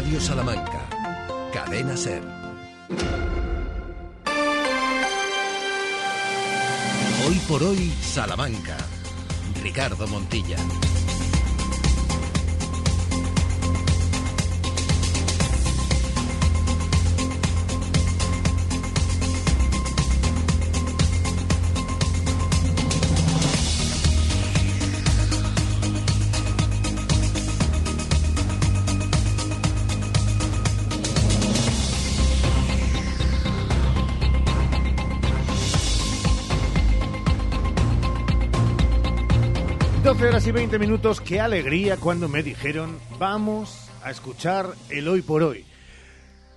Radio Salamanca. Cadena Ser. Hoy por hoy, Salamanca. Ricardo Montilla. 12 horas y 20 minutos, qué alegría cuando me dijeron vamos a escuchar el hoy por hoy.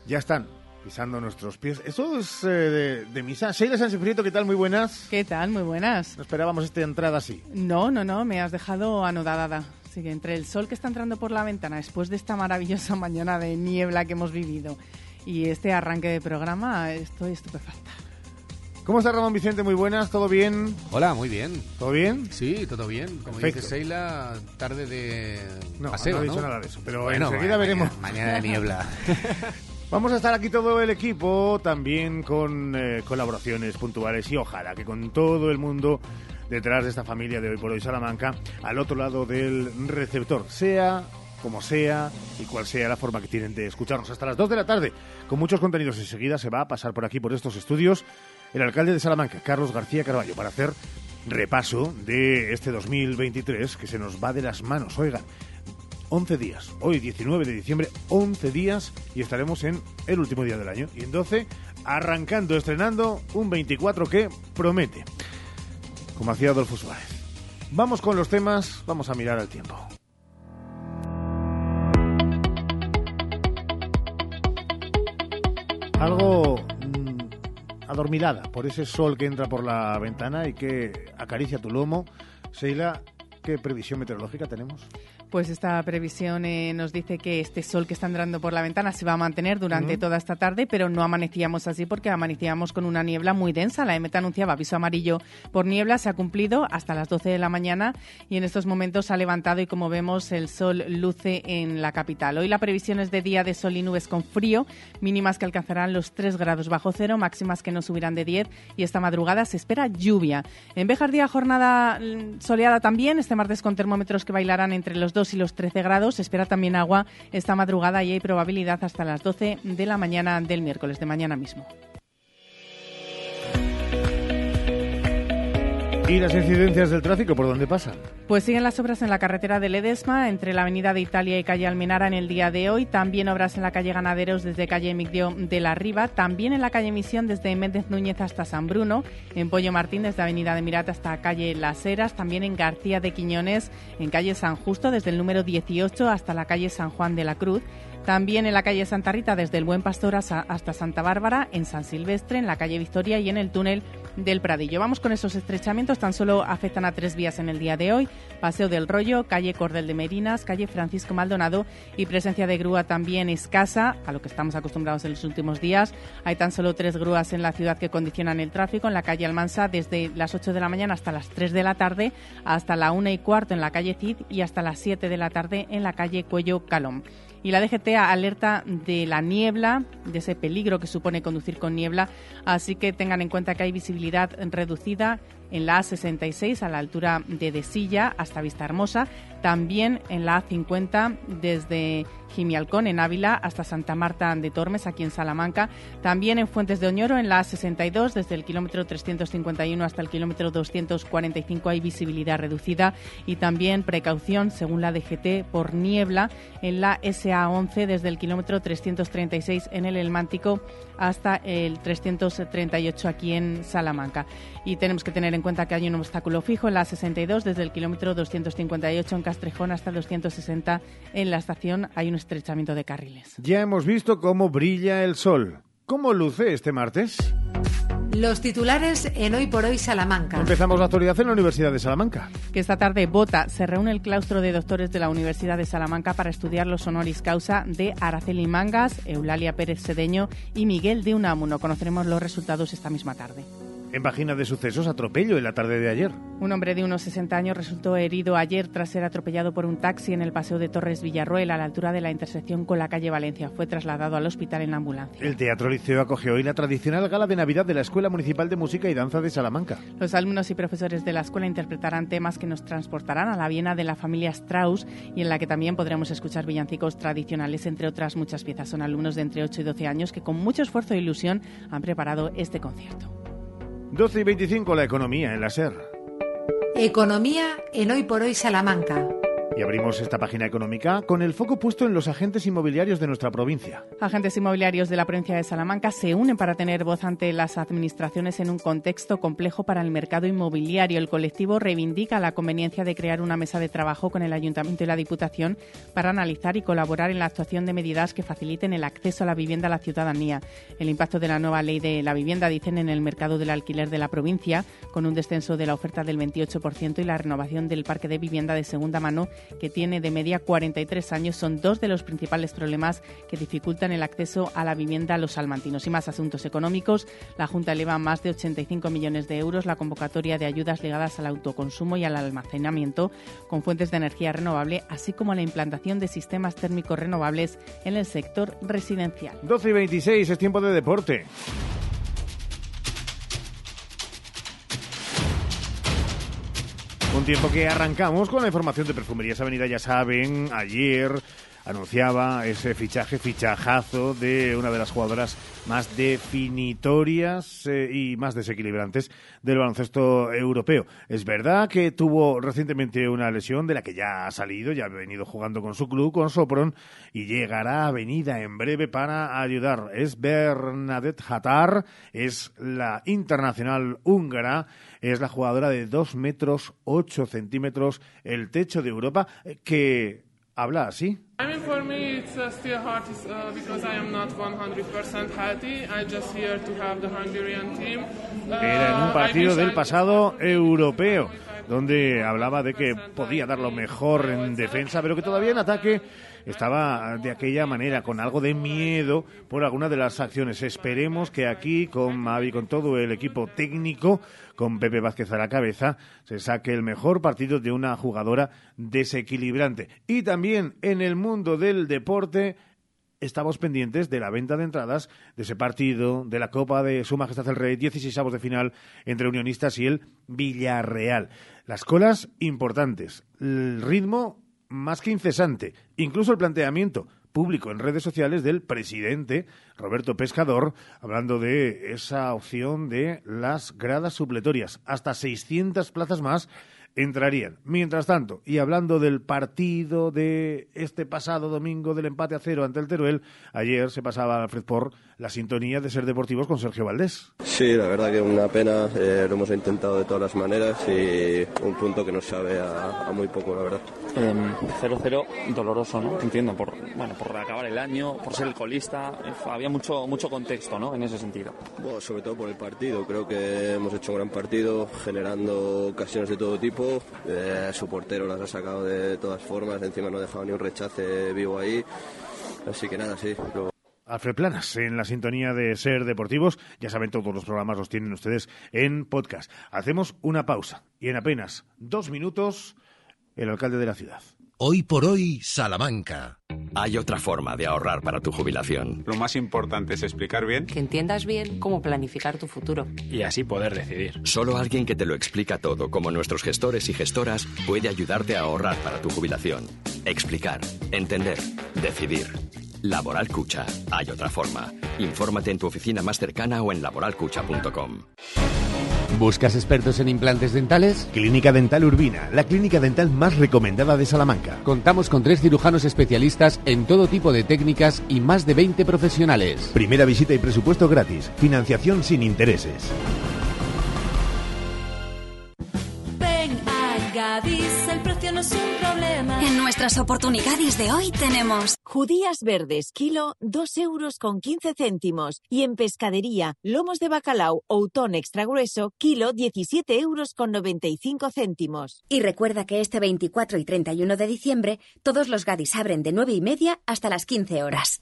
Ya están pisando nuestros pies. Eso es eh, de, de, misa. Sheila Sansifrito, ¿qué tal? Muy buenas. ¿Qué tal? Muy buenas. No esperábamos esta entrada así. No, no, no, me has dejado anodada. Así que entre el sol que está entrando por la ventana después de esta maravillosa mañana de niebla que hemos vivido y este arranque de programa, estoy estupefacta. ¿Cómo está Ramón Vicente? Muy buenas, ¿todo bien? Hola, muy bien. ¿Todo bien? Sí, todo bien. Como Perfecto. dice Seila, tarde de No, paseo, no he dicho ¿no? nada de eso, pero Bueno, enseguida mañana- veremos. Mañana de niebla. Vamos a estar aquí todo el equipo, también con eh, colaboraciones puntuales y ojalá que con todo el mundo detrás de esta familia de hoy por hoy Salamanca, al otro lado del receptor, sea como sea y cual sea la forma que tienen de escucharnos hasta las 2 de la tarde, con muchos contenidos. Enseguida se va a pasar por aquí, por estos estudios, el alcalde de Salamanca, Carlos García Carballo, para hacer repaso de este 2023 que se nos va de las manos. Oigan, 11 días. Hoy, 19 de diciembre, 11 días y estaremos en el último día del año. Y en 12, arrancando, estrenando un 24 que promete. Como hacía Adolfo Suárez. Vamos con los temas, vamos a mirar al tiempo. Algo adormilada por ese sol que entra por la ventana y que acaricia tu lomo. Sheila, ¿qué previsión meteorológica tenemos? Pues esta previsión eh, nos dice que este sol que está entrando por la ventana se va a mantener durante toda esta tarde, pero no amanecíamos así porque amanecíamos con una niebla muy densa. La EMET anunciaba aviso amarillo por niebla, se ha cumplido hasta las 12 de la mañana y en estos momentos ha levantado y como vemos el sol luce en la capital. Hoy la previsión es de día de sol y nubes con frío, mínimas que alcanzarán los 3 grados bajo cero, máximas que no subirán de 10 y esta madrugada se espera lluvia. En Béjar día jornada mm, soleada también, este martes con termómetros que bailarán entre los 2 y los 13 grados. Espera también agua esta madrugada y hay probabilidad hasta las 12 de la mañana del miércoles, de mañana mismo. ¿Y las incidencias del tráfico por dónde pasan? Pues siguen las obras en la carretera de Ledesma, entre la avenida de Italia y calle Almenara en el día de hoy. También obras en la calle Ganaderos desde calle Migdio de la Riva. También en la calle Misión desde Méndez Núñez hasta San Bruno. En Pollo Martín desde avenida de Mirata hasta calle Las Heras. También en García de Quiñones en calle San Justo desde el número 18 hasta la calle San Juan de la Cruz. También en la calle Santa Rita desde el Buen Pastor hasta Santa Bárbara, en San Silvestre, en la calle Victoria y en el túnel del Pradillo. Vamos con esos estrechamientos, tan solo afectan a tres vías en el día de hoy. Paseo del Rollo, calle Cordel de Merinas, calle Francisco Maldonado y presencia de grúa también escasa, a lo que estamos acostumbrados en los últimos días. Hay tan solo tres grúas en la ciudad que condicionan el tráfico, en la calle Almansa desde las 8 de la mañana hasta las 3 de la tarde, hasta la 1 y cuarto en la calle Cid y hasta las 7 de la tarde en la calle Cuello Calón. Y la DGT alerta de la niebla, de ese peligro que supone conducir con niebla, así que tengan en cuenta que hay visibilidad reducida en la A66 a la altura de Desilla hasta Vista Hermosa, también en la A50 desde Gimialcón en Ávila hasta Santa Marta de Tormes aquí en Salamanca, también en Fuentes de Oñoro en la A62 desde el kilómetro 351 hasta el kilómetro 245 hay visibilidad reducida. Y también precaución según la DGT por niebla en la SA11 desde el kilómetro 336 en el Elmántico hasta el 338 aquí en Salamanca. Y tenemos que tener en cuenta que hay un obstáculo fijo en la 62 desde el kilómetro 258 en Castrejón hasta el 260 en la estación. Hay un estrechamiento de carriles. Ya hemos visto cómo brilla el sol. ¿Cómo luce este martes? Los titulares en Hoy por Hoy Salamanca. Empezamos la actualidad en la Universidad de Salamanca. que esta tarde vota. Se reúne el claustro de doctores de la Universidad de Salamanca para estudiar los honoris causa de Araceli Mangas, Eulalia Pérez Sedeño y Miguel de Unamuno. Conoceremos los resultados esta misma tarde. En página de sucesos, atropello en la tarde de ayer. Un hombre de unos 60 años resultó herido ayer tras ser atropellado por un taxi en el paseo de Torres Villarroel a la altura de la intersección con la calle Valencia. Fue trasladado al hospital en ambulancia. El Teatro Liceo acogió hoy la tradicional gala de Navidad de la Escuela Municipal de Música y Danza de Salamanca. Los alumnos y profesores de la escuela interpretarán temas que nos transportarán a la Viena de la familia Strauss y en la que también podremos escuchar villancicos tradicionales, entre otras muchas piezas. Son alumnos de entre 8 y 12 años que con mucho esfuerzo e ilusión han preparado este concierto. 12 y 25 la economía en la SER. Economía en Hoy por Hoy Salamanca. Y abrimos esta página económica con el foco puesto en los agentes inmobiliarios de nuestra provincia. Agentes inmobiliarios de la provincia de Salamanca se unen para tener voz ante las administraciones en un contexto complejo para el mercado inmobiliario. El colectivo reivindica la conveniencia de crear una mesa de trabajo con el Ayuntamiento y la Diputación para analizar y colaborar en la actuación de medidas que faciliten el acceso a la vivienda a la ciudadanía. El impacto de la nueva ley de la vivienda, dicen, en el mercado del alquiler de la provincia, con un descenso de la oferta del 28% y la renovación del parque de vivienda de segunda mano que tiene de media 43 años, son dos de los principales problemas que dificultan el acceso a la vivienda a los salmantinos. Y más asuntos económicos, la Junta eleva más de 85 millones de euros la convocatoria de ayudas ligadas al autoconsumo y al almacenamiento con fuentes de energía renovable, así como la implantación de sistemas térmicos renovables en el sector residencial. 12 y 26 es tiempo de deporte. Un tiempo que arrancamos con la información de Perfumerías Avenida, ya saben, ayer anunciaba ese fichaje, fichajazo de una de las jugadoras más definitorias eh, y más desequilibrantes del baloncesto europeo. Es verdad que tuvo recientemente una lesión de la que ya ha salido, ya ha venido jugando con su club, con Sopron, y llegará a Avenida en breve para ayudar. Es Bernadette Hatar, es la internacional húngara, es la jugadora de 2 metros 8 centímetros, el techo de Europa, eh, que habla así. I mean, for me, it's uh, still hard because I am not 100% healthy. I just here to have the Hungarian team. Era en un partido del pasado europeo, donde hablaba de que podía dar lo mejor en defensa, pero que todavía en ataque estaba de aquella manera, con algo de miedo por alguna de las acciones. Esperemos que aquí, con Mavi, con todo el equipo técnico, con Pepe Vázquez a la cabeza, se saque el mejor partido de una jugadora desequilibrante. Y también en el mundo del deporte, estamos pendientes de la venta de entradas de ese partido de la Copa de Su Majestad el Rey, 16 avos de final entre Unionistas y el Villarreal. Las colas importantes, el ritmo más que incesante, incluso el planteamiento público en redes sociales del presidente Roberto Pescador, hablando de esa opción de las gradas supletorias. Hasta 600 plazas más entrarían. Mientras tanto, y hablando del partido de este pasado domingo del empate a cero ante el Teruel, ayer se pasaba Alfred por la sintonía de ser deportivos con Sergio Valdés. Sí, la verdad que una pena, eh, lo hemos intentado de todas las maneras y un punto que nos sabe a, a muy poco, la verdad. Em, 0-0, doloroso, ¿no? Entiendo, por, bueno, por acabar el año, por ser el colista, eh, había mucho, mucho contexto, ¿no? En ese sentido. Bueno, sobre todo por el partido, creo que hemos hecho un gran partido, generando ocasiones de todo tipo. Eh, su portero las ha sacado de todas formas, encima no ha dejado ni un rechace vivo ahí. Así que nada, sí. Alfred Planas en la sintonía de Ser Deportivos. Ya saben, todos los programas los tienen ustedes en podcast. Hacemos una pausa y en apenas dos minutos, el alcalde de la ciudad. Hoy por hoy, Salamanca. Hay otra forma de ahorrar para tu jubilación. Lo más importante es explicar bien Que entiendas bien cómo planificar tu futuro. Y así poder decidir. Solo alguien que te lo explica todo, como nuestros gestores y gestoras, puede ayudarte a ahorrar para tu jubilación. Explicar, entender, decidir. Laboral Cucha. Hay otra forma. Infórmate en tu oficina más cercana o en laboralcucha.com. ¿Buscas expertos en implantes dentales? Clínica Dental Urbina, la clínica dental más recomendada de Salamanca. Contamos con tres cirujanos especialistas en todo tipo de técnicas y más de 20 profesionales. Primera visita y presupuesto gratis. Financiación sin intereses. Nuestras oportunidades de hoy tenemos Judías verdes, kilo, 2 euros con 15 céntimos. Y en pescadería, lomos de bacalao Outón extra grueso, kilo, 17 euros con 95 céntimos. Y recuerda que este 24 y 31 de diciembre todos los Gadis abren de 9 y media hasta las 15 horas.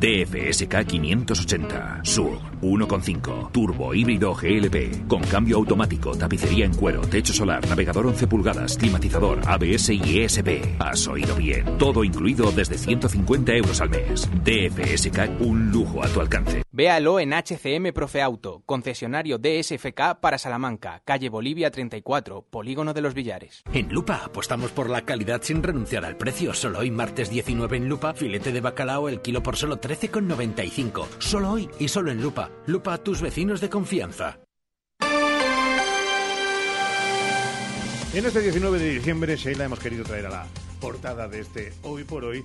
DFSK 580 Sur 1.5 Turbo híbrido GLP con cambio automático, tapicería en cuero, techo solar, navegador 11 pulgadas, climatizador, ABS y ESP. Has oído bien. Todo incluido desde 150 euros al mes. DFSK, un lujo a tu alcance. Véalo en HCM Profe Auto, concesionario DSFK para Salamanca, calle Bolivia 34, Polígono de los Villares. En Lupa apostamos por la calidad sin renunciar al precio. Solo hoy, martes 19 en Lupa, filete de bacalao el kilo por solo 13,95. Solo hoy y solo en Lupa. Lupa, tus vecinos de confianza. En este 19 de diciembre, Sheila, hemos querido traer a la portada de este Hoy por Hoy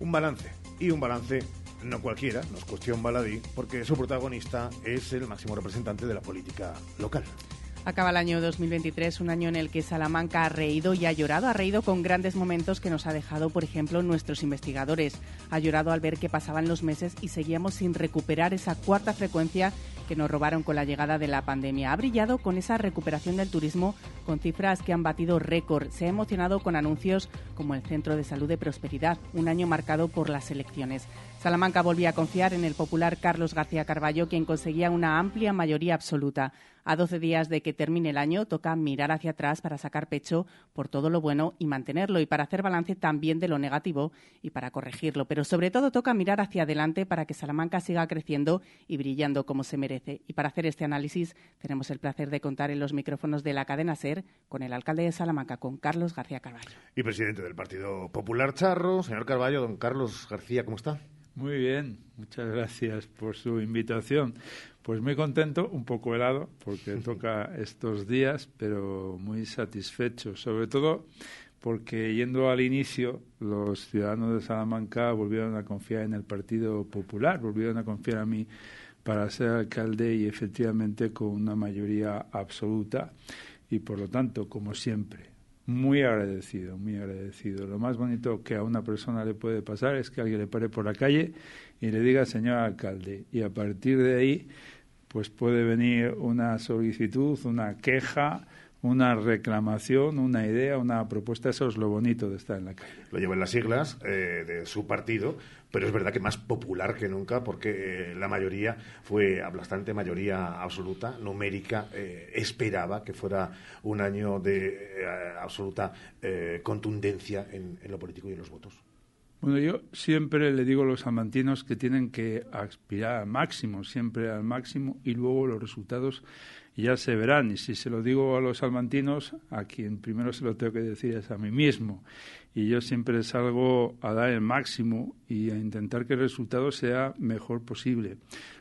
un balance. Y un balance no cualquiera, no es cuestión baladí, porque su protagonista es el máximo representante de la política local. Acaba el año 2023, un año en el que Salamanca ha reído y ha llorado. Ha reído con grandes momentos que nos ha dejado, por ejemplo, nuestros investigadores. Ha llorado al ver que pasaban los meses y seguíamos sin recuperar esa cuarta frecuencia que nos robaron con la llegada de la pandemia. Ha brillado con esa recuperación del turismo con cifras que han batido récord. Se ha emocionado con anuncios como el Centro de Salud de Prosperidad, un año marcado por las elecciones. Salamanca volvía a confiar en el popular Carlos García Carballo, quien conseguía una amplia mayoría absoluta. A 12 días de que termine el año, toca mirar hacia atrás para sacar pecho por todo lo bueno y mantenerlo, y para hacer balance también de lo negativo y para corregirlo. Pero sobre todo toca mirar hacia adelante para que Salamanca siga creciendo y brillando como se merece. Y para hacer este análisis tenemos el placer de contar en los micrófonos de la cadena SER con el alcalde de Salamanca, con Carlos García Carballo. Y presidente del Partido Popular Charro, señor Carballo, don Carlos García, ¿cómo está? Muy bien, muchas gracias por su invitación. Pues muy contento, un poco helado, porque toca estos días, pero muy satisfecho, sobre todo porque yendo al inicio, los ciudadanos de Salamanca volvieron a confiar en el Partido Popular, volvieron a confiar a mí para ser alcalde y efectivamente con una mayoría absoluta y por lo tanto, como siempre, muy agradecido, muy agradecido. Lo más bonito que a una persona le puede pasar es que alguien le pare por la calle y le diga, señor alcalde, y a partir de ahí pues puede venir una solicitud, una queja, una reclamación, una idea, una propuesta. Eso es lo bonito de estar en la calle. Lo llevan las siglas eh, de su partido, pero es verdad que más popular que nunca porque eh, la mayoría fue aplastante, mayoría absoluta, numérica. Eh, esperaba que fuera un año de absoluta contundencia en lo político y en los votos. Bueno, yo siempre le digo a los salmantinos que tienen que aspirar al máximo, siempre al máximo, y luego los resultados ya se verán. Y si se lo digo a los salmantinos, a quien primero se lo tengo que decir es a mí mismo. Y yo siempre salgo a dar el máximo y a intentar que el resultado sea mejor posible.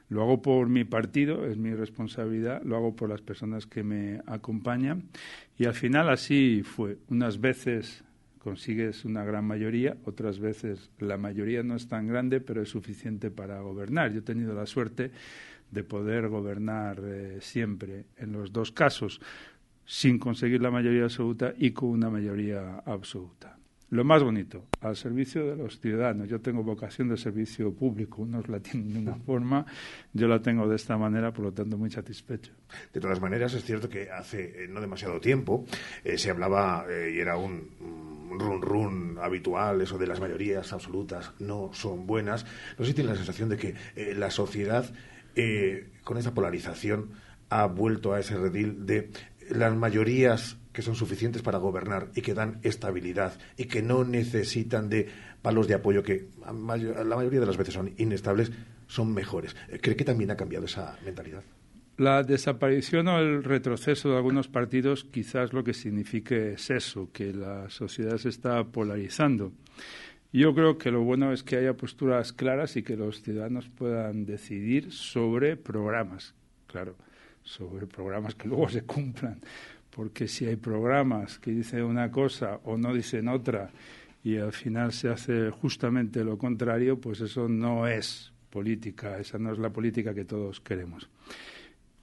Lo hago por mi partido, es mi responsabilidad, lo hago por las personas que me acompañan. Y al final así fue. Unas veces consigues una gran mayoría, otras veces la mayoría no es tan grande, pero es suficiente para gobernar. Yo he tenido la suerte de poder gobernar eh, siempre, en los dos casos, sin conseguir la mayoría absoluta y con una mayoría absoluta. Lo más bonito, al servicio de los ciudadanos. Yo tengo vocación de servicio público, unos la tienen de una forma, yo la tengo de esta manera, por lo tanto muy satisfecho. De todas maneras, es cierto que hace eh, no demasiado tiempo eh, se hablaba y era un run run habitual, eso de las mayorías absolutas no son buenas. No sé si tiene la sensación de que la sociedad, eh, con esa polarización, ha vuelto a ese redil de las mayorías que son suficientes para gobernar y que dan estabilidad y que no necesitan de palos de apoyo que la mayoría de las veces son inestables, son mejores. ¿Cree que también ha cambiado esa mentalidad? La desaparición o el retroceso de algunos partidos quizás lo que signifique es eso, que la sociedad se está polarizando. Yo creo que lo bueno es que haya posturas claras y que los ciudadanos puedan decidir sobre programas, claro, sobre programas que luego se cumplan, porque si hay programas que dicen una cosa o no dicen otra y al final se hace justamente lo contrario, pues eso no es política, esa no es la política que todos queremos.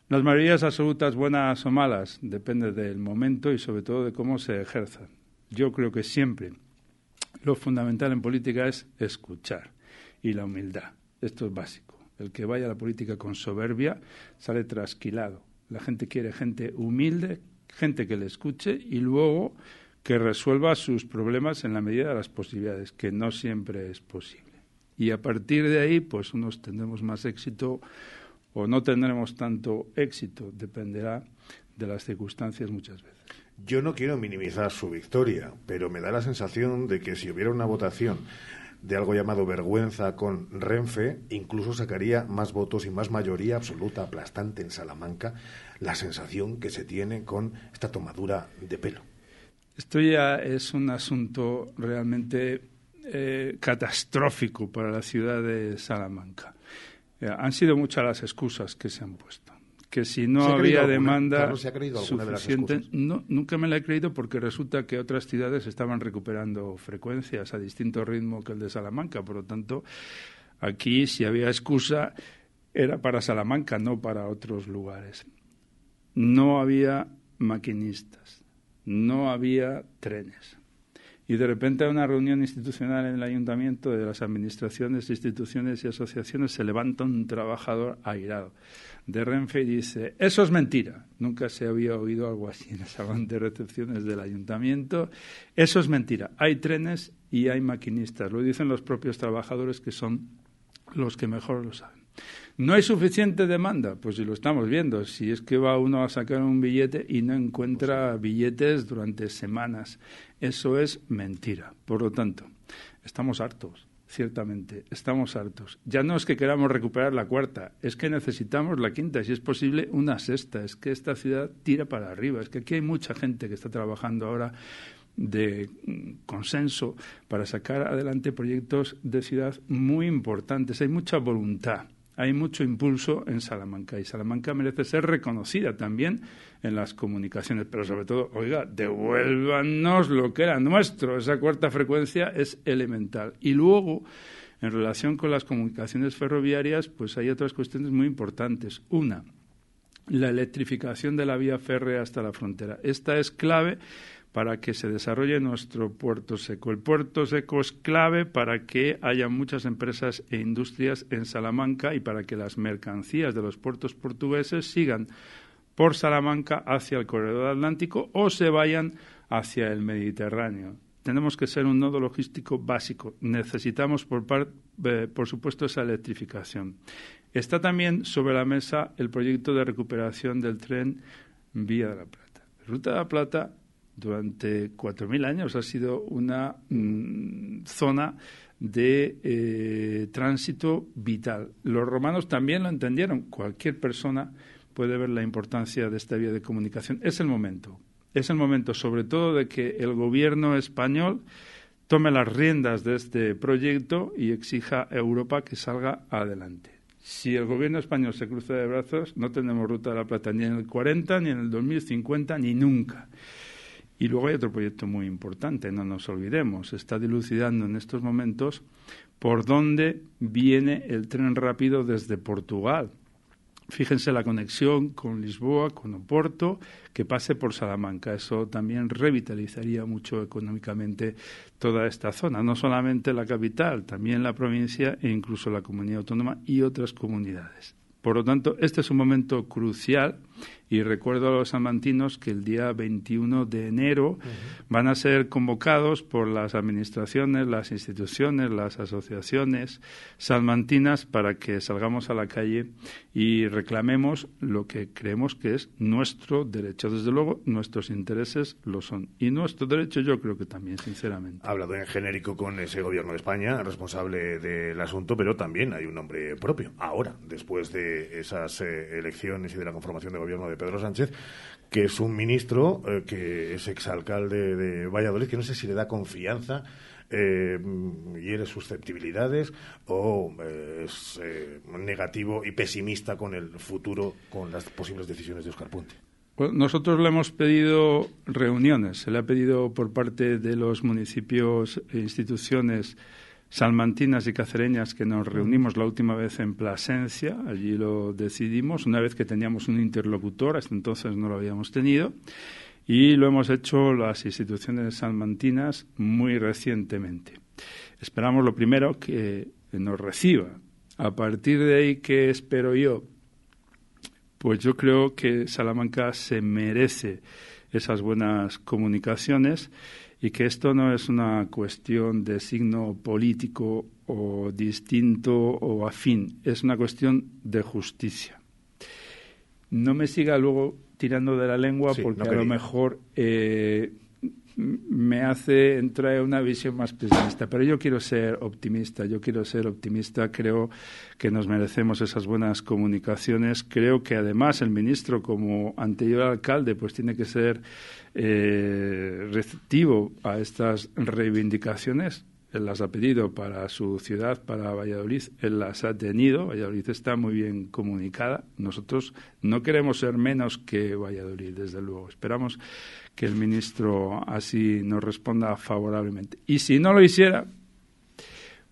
Las mayorías absolutas buenas o malas depende del momento y sobre todo de cómo se ejerzan. Yo creo que siempre lo fundamental en política es escuchar y la humildad. Esto es básico. El que vaya a la política con soberbia sale trasquilado. La gente quiere gente humilde, gente que le escuche y luego que resuelva sus problemas en la medida de las posibilidades, que no siempre es posible. Y a partir de ahí, pues unos tendremos más éxito o no tendremos tanto éxito, dependerá de las circunstancias muchas veces. Yo no quiero minimizar su victoria, pero me da la sensación de que si hubiera una votación de algo llamado vergüenza con Renfe, incluso sacaría más votos y más mayoría absoluta aplastante en Salamanca, la sensación que se tiene con esta tomadura de pelo. Esto ya es un asunto realmente eh, catastrófico para la ciudad de Salamanca. Eh, han sido muchas las excusas que se han puesto. Que si no había demanda suficiente, no, nunca me la he creído porque resulta que otras ciudades estaban recuperando frecuencias a distinto ritmo que el de Salamanca. Por lo tanto, aquí si había excusa era para Salamanca, no para otros lugares. No había maquinistas, no había trenes. Y de repente a una reunión institucional en el ayuntamiento de las administraciones, instituciones y asociaciones se levanta un trabajador airado de Renfe y dice, eso es mentira. Nunca se había oído algo así en el salón de recepciones del ayuntamiento. Eso es mentira. Hay trenes y hay maquinistas. Lo dicen los propios trabajadores que son los que mejor lo saben. ¿No hay suficiente demanda? Pues si lo estamos viendo. Si es que va uno a sacar un billete y no encuentra billetes durante semanas. Eso es mentira. Por lo tanto, estamos hartos, ciertamente, estamos hartos. Ya no es que queramos recuperar la cuarta, es que necesitamos la quinta, si es posible, una sexta. Es que esta ciudad tira para arriba. Es que aquí hay mucha gente que está trabajando ahora de consenso para sacar adelante proyectos de ciudad muy importantes. Hay mucha voluntad hay mucho impulso en Salamanca y Salamanca merece ser reconocida también en las comunicaciones, pero sobre todo, oiga, devuélvanos lo que era nuestro, esa cuarta frecuencia es elemental. Y luego, en relación con las comunicaciones ferroviarias, pues hay otras cuestiones muy importantes. Una, la electrificación de la vía férrea hasta la frontera. Esta es clave para que se desarrolle nuestro puerto seco. El puerto seco es clave para que haya muchas empresas e industrias en Salamanca y para que las mercancías de los puertos portugueses sigan por Salamanca hacia el corredor atlántico o se vayan hacia el Mediterráneo. Tenemos que ser un nodo logístico básico. Necesitamos, por, eh, por supuesto, esa electrificación. Está también sobre la mesa el proyecto de recuperación del tren Vía de la Plata. Ruta de la Plata durante 4.000 años ha sido una mm, zona de eh, tránsito vital. Los romanos también lo entendieron. Cualquier persona puede ver la importancia de esta vía de comunicación. Es el momento. Es el momento, sobre todo, de que el gobierno español tome las riendas de este proyecto y exija a Europa que salga adelante. Si el gobierno español se cruza de brazos, no tenemos ruta de la plata ni en el 40, ni en el 2050, ni nunca. Y luego hay otro proyecto muy importante, no nos olvidemos, está dilucidando en estos momentos por dónde viene el tren rápido desde Portugal. Fíjense la conexión con Lisboa, con Oporto, que pase por Salamanca. Eso también revitalizaría mucho económicamente toda esta zona, no solamente la capital, también la provincia e incluso la comunidad autónoma y otras comunidades. Por lo tanto, este es un momento crucial y recuerdo a los salmantinos que el día 21 de enero van a ser convocados por las administraciones, las instituciones, las asociaciones salmantinas para que salgamos a la calle y reclamemos lo que creemos que es nuestro derecho. Desde luego, nuestros intereses lo son. Y nuestro derecho yo creo que también, sinceramente. Ha hablado en genérico con ese gobierno de España, responsable del asunto, pero también hay un nombre propio. Ahora, después de de esas eh, elecciones y de la conformación de gobierno de Pedro Sánchez, que es un ministro eh, que es exalcalde de Valladolid, que no sé si le da confianza eh, hiere susceptibilidades o eh, es eh, negativo y pesimista con el futuro, con las posibles decisiones de Oscar Puente. Nosotros le hemos pedido reuniones, se le ha pedido por parte de los municipios e instituciones salmantinas y cacereñas que nos reunimos la última vez en Plasencia, allí lo decidimos, una vez que teníamos un interlocutor, hasta entonces no lo habíamos tenido, y lo hemos hecho las instituciones salmantinas muy recientemente. Esperamos lo primero que nos reciba. A partir de ahí, ¿qué espero yo? Pues yo creo que Salamanca se merece esas buenas comunicaciones y que esto no es una cuestión de signo político o distinto o afín, es una cuestión de justicia. No me siga luego tirando de la lengua Sí, porque no a lo mejor eh, me hace entrar en una visión más pesimista. Pero yo quiero ser optimista, yo quiero ser optimista. Creo que nos merecemos esas buenas comunicaciones. Creo que además el ministro, como anterior alcalde, pues tiene que ser eh, receptivo a estas reivindicaciones. Él las ha pedido para su ciudad, para Valladolid. Él las ha tenido. Valladolid está muy bien comunicada. Nosotros no queremos ser menos que Valladolid, desde luego. Esperamos que el ministro así nos responda favorablemente. Y si no lo hiciera,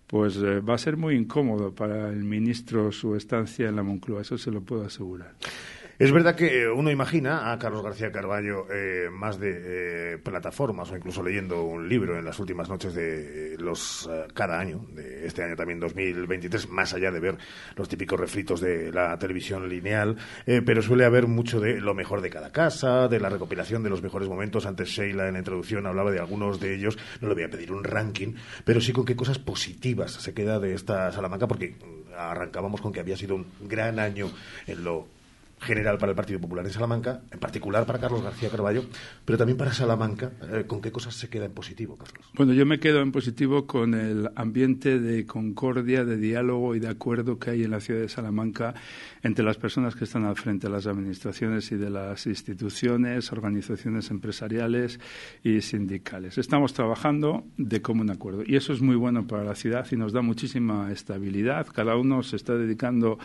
pues eh, va a ser muy incómodo para el ministro su estancia en la Moncloa. Eso se lo puedo asegurar. Es verdad que eh, uno imagina a Carlos García Carballo eh, más de eh, plataformas o incluso leyendo un libro en las últimas noches de eh, los cada año, de este año también 2023, más allá de ver los típicos refritos de la televisión lineal, pero suele haber mucho de lo mejor de cada casa, de la recopilación de los mejores momentos. Antes Sheila en la introducción hablaba de algunos de ellos, no le voy a pedir un ranking, pero sí con qué cosas positivas se queda de esta Salamanca, porque mm, arrancábamos con que había sido un gran año en lo general para el Partido Popular en Salamanca, en particular para Carlos García Carballo, pero también para Salamanca. eh, ¿Con qué cosas se queda en positivo, Carlos? Bueno, yo me quedo en positivo con el ambiente de concordia, de diálogo y de acuerdo que hay en la ciudad de Salamanca entre las personas que están al frente de las administraciones y de las instituciones, organizaciones empresariales y sindicales. Estamos trabajando de común acuerdo y eso es muy bueno para la ciudad y nos da muchísima estabilidad. Cada uno se está dedicando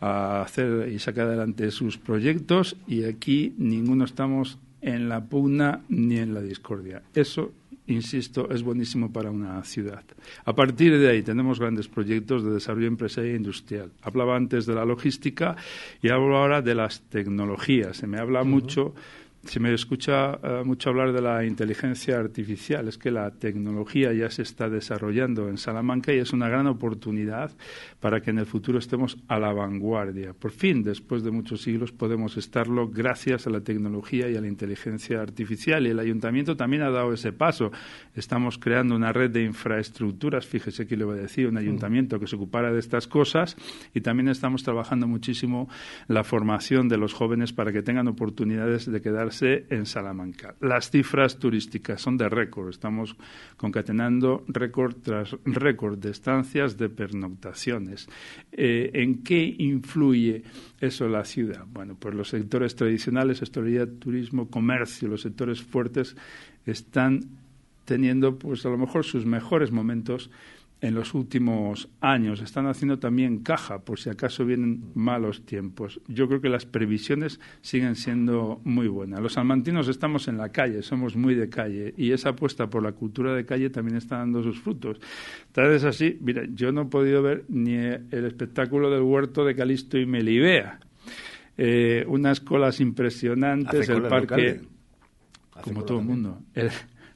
a hacer y sacar adelante sus proyectos y aquí ninguno estamos en la pugna ni en la discordia. Eso, insisto, es buenísimo para una ciudad. A partir de ahí tenemos grandes proyectos de desarrollo empresarial e industrial. Hablaba antes de la logística y hablo ahora de las tecnologías. Se me habla mucho se me escucha eh, mucho hablar de la inteligencia artificial. Es que la tecnología ya se está desarrollando en Salamanca y es una gran oportunidad para que en el futuro estemos a la vanguardia. Por fin, después de muchos siglos, podemos estarlo gracias a la tecnología y a la inteligencia artificial. Y el ayuntamiento también ha dado ese paso. Estamos creando una red de infraestructuras. Fíjese que le voy a decir, un ayuntamiento que se ocupara de estas cosas. Y también estamos trabajando muchísimo la formación de los jóvenes para que tengan oportunidades de quedarse en Salamanca. Las cifras turísticas son de récord. Estamos concatenando récord tras récord de estancias, de pernoctaciones. Eh, ¿En qué influye eso la ciudad? Bueno, pues los sectores tradicionales, hostelería, turismo, comercio, los sectores fuertes están teniendo, pues a lo mejor sus mejores momentos en los últimos años. Están haciendo también caja por si acaso vienen malos tiempos. Yo creo que las previsiones siguen siendo muy buenas. Los salmantinos estamos en la calle, somos muy de calle y esa apuesta por la cultura de calle también está dando sus frutos. Tal vez así, mira, yo no he podido ver ni el espectáculo del huerto de Calisto y Melibea. Eh, unas colas impresionantes, el parque, como todo el mundo, el,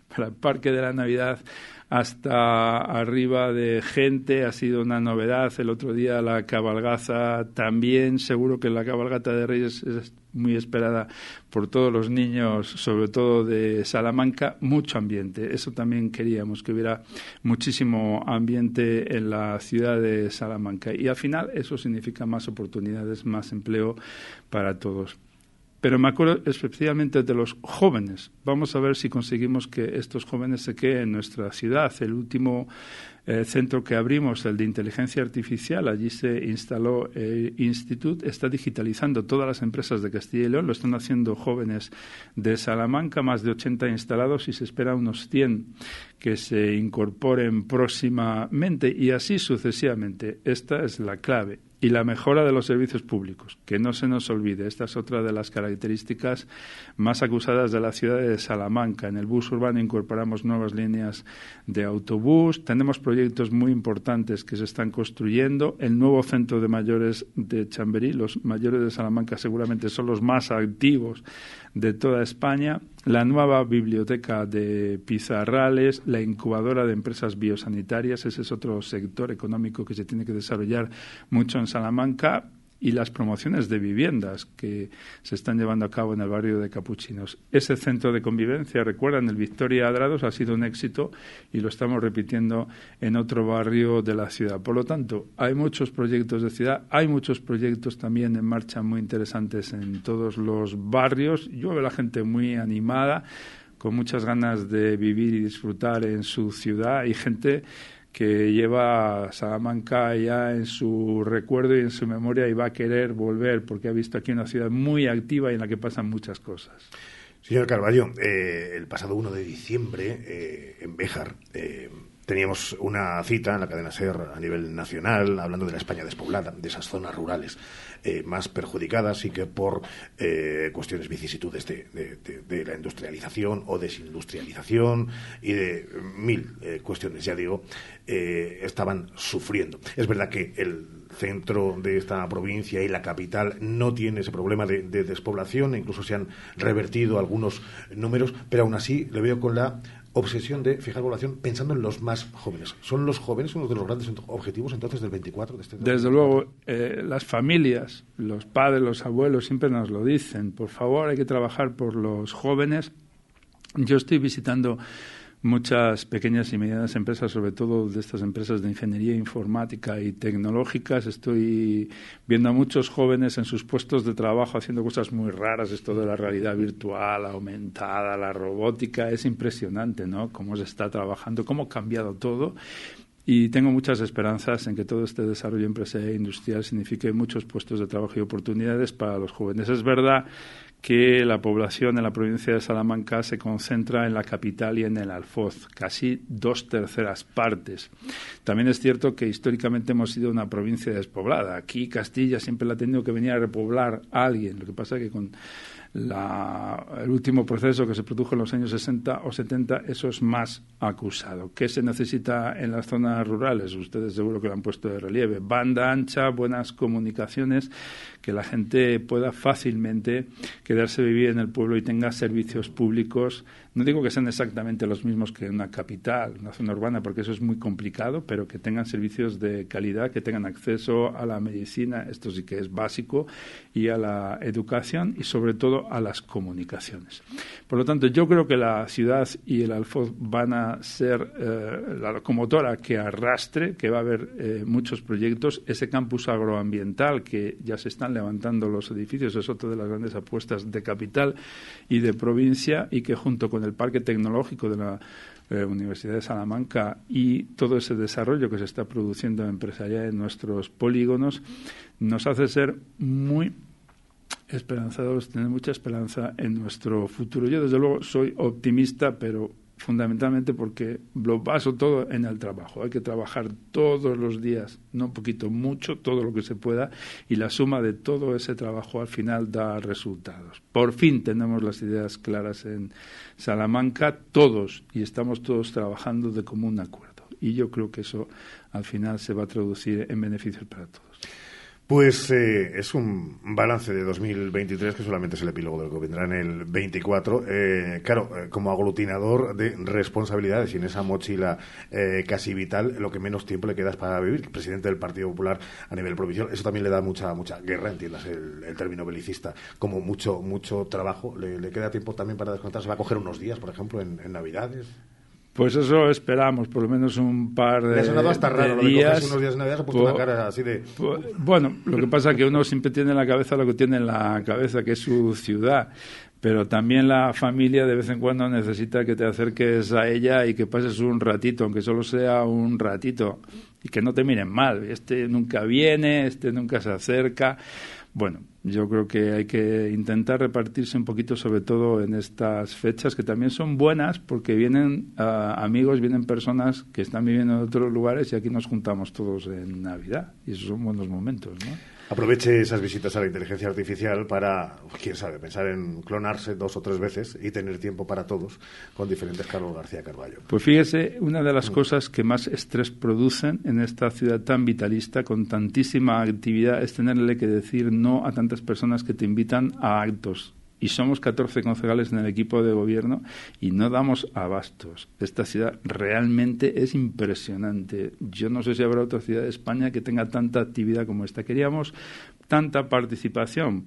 para el parque de la Navidad hasta arriba de gente ha sido una novedad. El otro día la cabalgaza también, seguro que la cabalgata de Reyes es muy esperada por todos los niños, sobre todo de Salamanca, mucho ambiente. Eso también queríamos, que hubiera muchísimo ambiente en la ciudad de Salamanca. Y al final eso significa más oportunidades, más empleo para todos. Pero me acuerdo especialmente de los jóvenes. Vamos a ver si conseguimos que estos jóvenes se queden en nuestra ciudad. El último eh, centro que abrimos, el de inteligencia artificial, allí se instaló el Institut, está digitalizando todas las empresas de Castilla y León, lo están haciendo jóvenes de Salamanca, más de 80 instalados y se espera unos 100 que se incorporen próximamente y así sucesivamente. Esta es la clave y la mejora de los servicios públicos. Que no se nos olvide, esta es otra de las características más acusadas de la ciudad de Salamanca. En el bus urbano incorporamos nuevas líneas de autobús, tenemos proyectos muy importantes que se están construyendo. El nuevo centro de mayores de Chamberí, los mayores de Salamanca seguramente son los más activos de toda España, la nueva biblioteca de Pizarrales, la incubadora de empresas biosanitarias, ese es otro sector económico que se tiene que desarrollar mucho en Salamanca, y las promociones de viviendas que se están llevando a cabo en el barrio de Capuchinos. Ese centro de convivencia, recuerdan, el Victoria Adrados ha sido un éxito y lo estamos repitiendo en otro barrio de la ciudad. Por lo tanto, hay muchos proyectos de ciudad, hay muchos proyectos también en marcha muy interesantes en todos los barrios. Yo veo a la gente muy animada, con muchas ganas de vivir y disfrutar en su ciudad y gente que lleva Salamanca ya en su recuerdo y en su memoria y va a querer volver porque ha visto aquí una ciudad muy activa y en la que pasan muchas cosas. Señor Carballo, eh, el pasado 1 de diciembre eh, en Béjar eh, teníamos una cita en la cadena SER a nivel nacional hablando de la España despoblada, de esas zonas rurales más perjudicadas y que por cuestiones vicisitudes de, la industrialización o desindustrialización y de mil cuestiones, ya digo, estaban sufriendo. Es verdad que el centro de esta provincia y la capital no tiene ese problema de, despoblación, incluso se han revertido algunos números, pero aún así le veo con la obsesión de fijar población pensando en los más jóvenes. ¿Son los jóvenes uno de los grandes objetivos entonces del 24? De este Desde luego, eh, las familias, los padres, los abuelos siempre nos lo dicen. Por favor, hay que trabajar por los jóvenes. Yo estoy visitando muchas pequeñas y medianas empresas, sobre todo de estas empresas de ingeniería informática y tecnológicas. Estoy viendo a muchos jóvenes en sus puestos de trabajo haciendo cosas muy raras, esto de la realidad virtual, aumentada, la robótica. Es impresionante, ¿no? Cómo se está trabajando, cómo ha cambiado todo. Y tengo muchas esperanzas en que todo este desarrollo empresarial e industrial signifique muchos puestos de trabajo y oportunidades para los jóvenes. Es verdad que la población en la provincia de Salamanca se concentra en la capital y en el Alfoz, casi dos terceras partes. También es cierto que históricamente hemos sido una provincia despoblada. Aquí Castilla siempre la ha tenido que venir a repoblar a alguien. Lo que pasa es que con el último proceso que se produjo en los años 60 o 70, eso es más acusado. ¿Qué se necesita en las zonas rurales? Ustedes seguro que lo han puesto de relieve. Banda ancha, buenas comunicaciones, que la gente pueda fácilmente quedarse vivir en el pueblo y tenga servicios públicos no digo que sean exactamente los mismos que una capital, una zona urbana, porque eso es muy complicado, pero que tengan servicios de calidad, que tengan acceso a la medicina, esto sí que es básico, y a la educación y sobre todo a las comunicaciones. Por lo tanto, yo creo que la ciudad y el Alfoz van a ser eh, la locomotora que arrastre, que va a haber eh, muchos proyectos. Ese campus agroambiental que ya se levantando los edificios es otra de las grandes apuestas de capital y de provincia y que junto con el parque tecnológico de la eh, Universidad de Salamanca y todo ese desarrollo que se está produciendo empresarial en nuestros polígonos, nos hace ser muy esperanzados, tener mucha esperanza en nuestro futuro. Yo, desde luego, soy optimista, pero fundamentalmente porque lo baso todo en el trabajo. Hay que trabajar todos los días, no poquito, mucho, todo lo que se pueda, y la suma de todo ese trabajo al final da resultados. Por fin tenemos las ideas claras en Salamanca, todos, y estamos todos trabajando de común acuerdo. Y yo creo que eso al final se va a traducir en beneficios para todos. Pues eh, es un balance de 2023 que solamente es el epílogo de lo que vendrá en el 24. Eh, claro, eh, como aglutinador de responsabilidades y en esa mochila casi vital, lo que menos tiempo le queda es para vivir. Presidente del Partido Popular a nivel provincial, eso también le da mucha mucha guerra, entiendas el, término belicista, como mucho mucho trabajo. ¿Le, queda tiempo también para descontar? ¿Se va a coger unos días, por ejemplo, en Navidades? Pues eso esperamos, por lo menos un par de, ha sonado hasta raro lo de días. unos días de Navidad, se ha puesto una cara así de... po- Bueno, lo que pasa es que uno siempre tiene en la cabeza lo que tiene en la cabeza, que es su ciudad. Pero también la familia de vez en cuando necesita que te acerques a ella y que pases un ratito, aunque solo sea un ratito, y que no te miren mal. Este nunca viene, este nunca se acerca. Bueno, yo creo que hay que intentar repartirse un poquito, sobre todo en estas fechas, que también son buenas porque vienen ah, amigos, vienen personas que están viviendo en otros lugares y aquí nos juntamos todos en Navidad. Y esos son buenos momentos, ¿no? Aproveche esas visitas a la inteligencia artificial para, quién sabe, pensar en clonarse dos o tres veces y tener tiempo para todos con diferentes Carlos García Carballo. Pues fíjese, una de las cosas que más estrés producen en esta ciudad tan vitalista, con tantísima actividad, es tenerle que decir no a tantas personas que te invitan a actos. Y somos 14 concejales en el equipo de gobierno y no damos abastos. Esta ciudad realmente es impresionante. Yo no sé si habrá otra ciudad de España que tenga tanta actividad como esta. Queríamos tanta participación.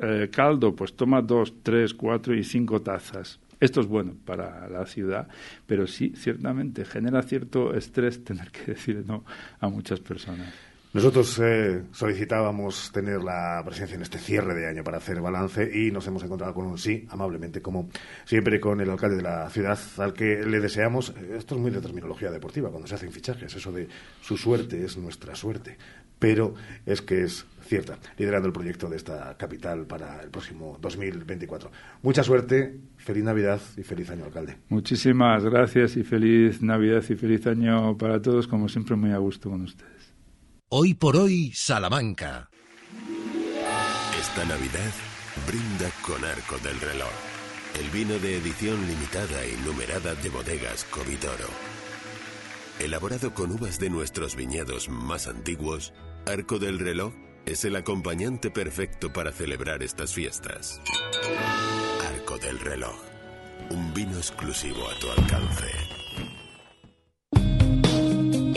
Eh, caldo, pues toma dos, tres, cuatro y cinco tazas. Esto es bueno para la ciudad, pero sí, ciertamente genera cierto estrés tener que decir no a muchas personas. Nosotros eh, solicitábamos tener la presencia en este cierre de año para hacer balance y nos hemos encontrado con un sí, amablemente, como siempre con el alcalde de la ciudad, al que le deseamos, eh, esto es muy de terminología deportiva, cuando se hacen fichajes, eso de su suerte es nuestra suerte, pero es que es cierta, liderando el proyecto de esta capital para el próximo 2024. Mucha suerte, feliz Navidad y feliz año, alcalde. Muchísimas gracias y feliz Navidad y feliz año para todos, como siempre muy a gusto con ustedes. Hoy por hoy, Salamanca. Esta Navidad brinda con Arco del Reloj, el vino de edición limitada y numerada de bodegas Covidoro. Elaborado con uvas de nuestros viñedos más antiguos, Arco del Reloj es el acompañante perfecto para celebrar estas fiestas. Arco del Reloj, un vino exclusivo a tu alcance.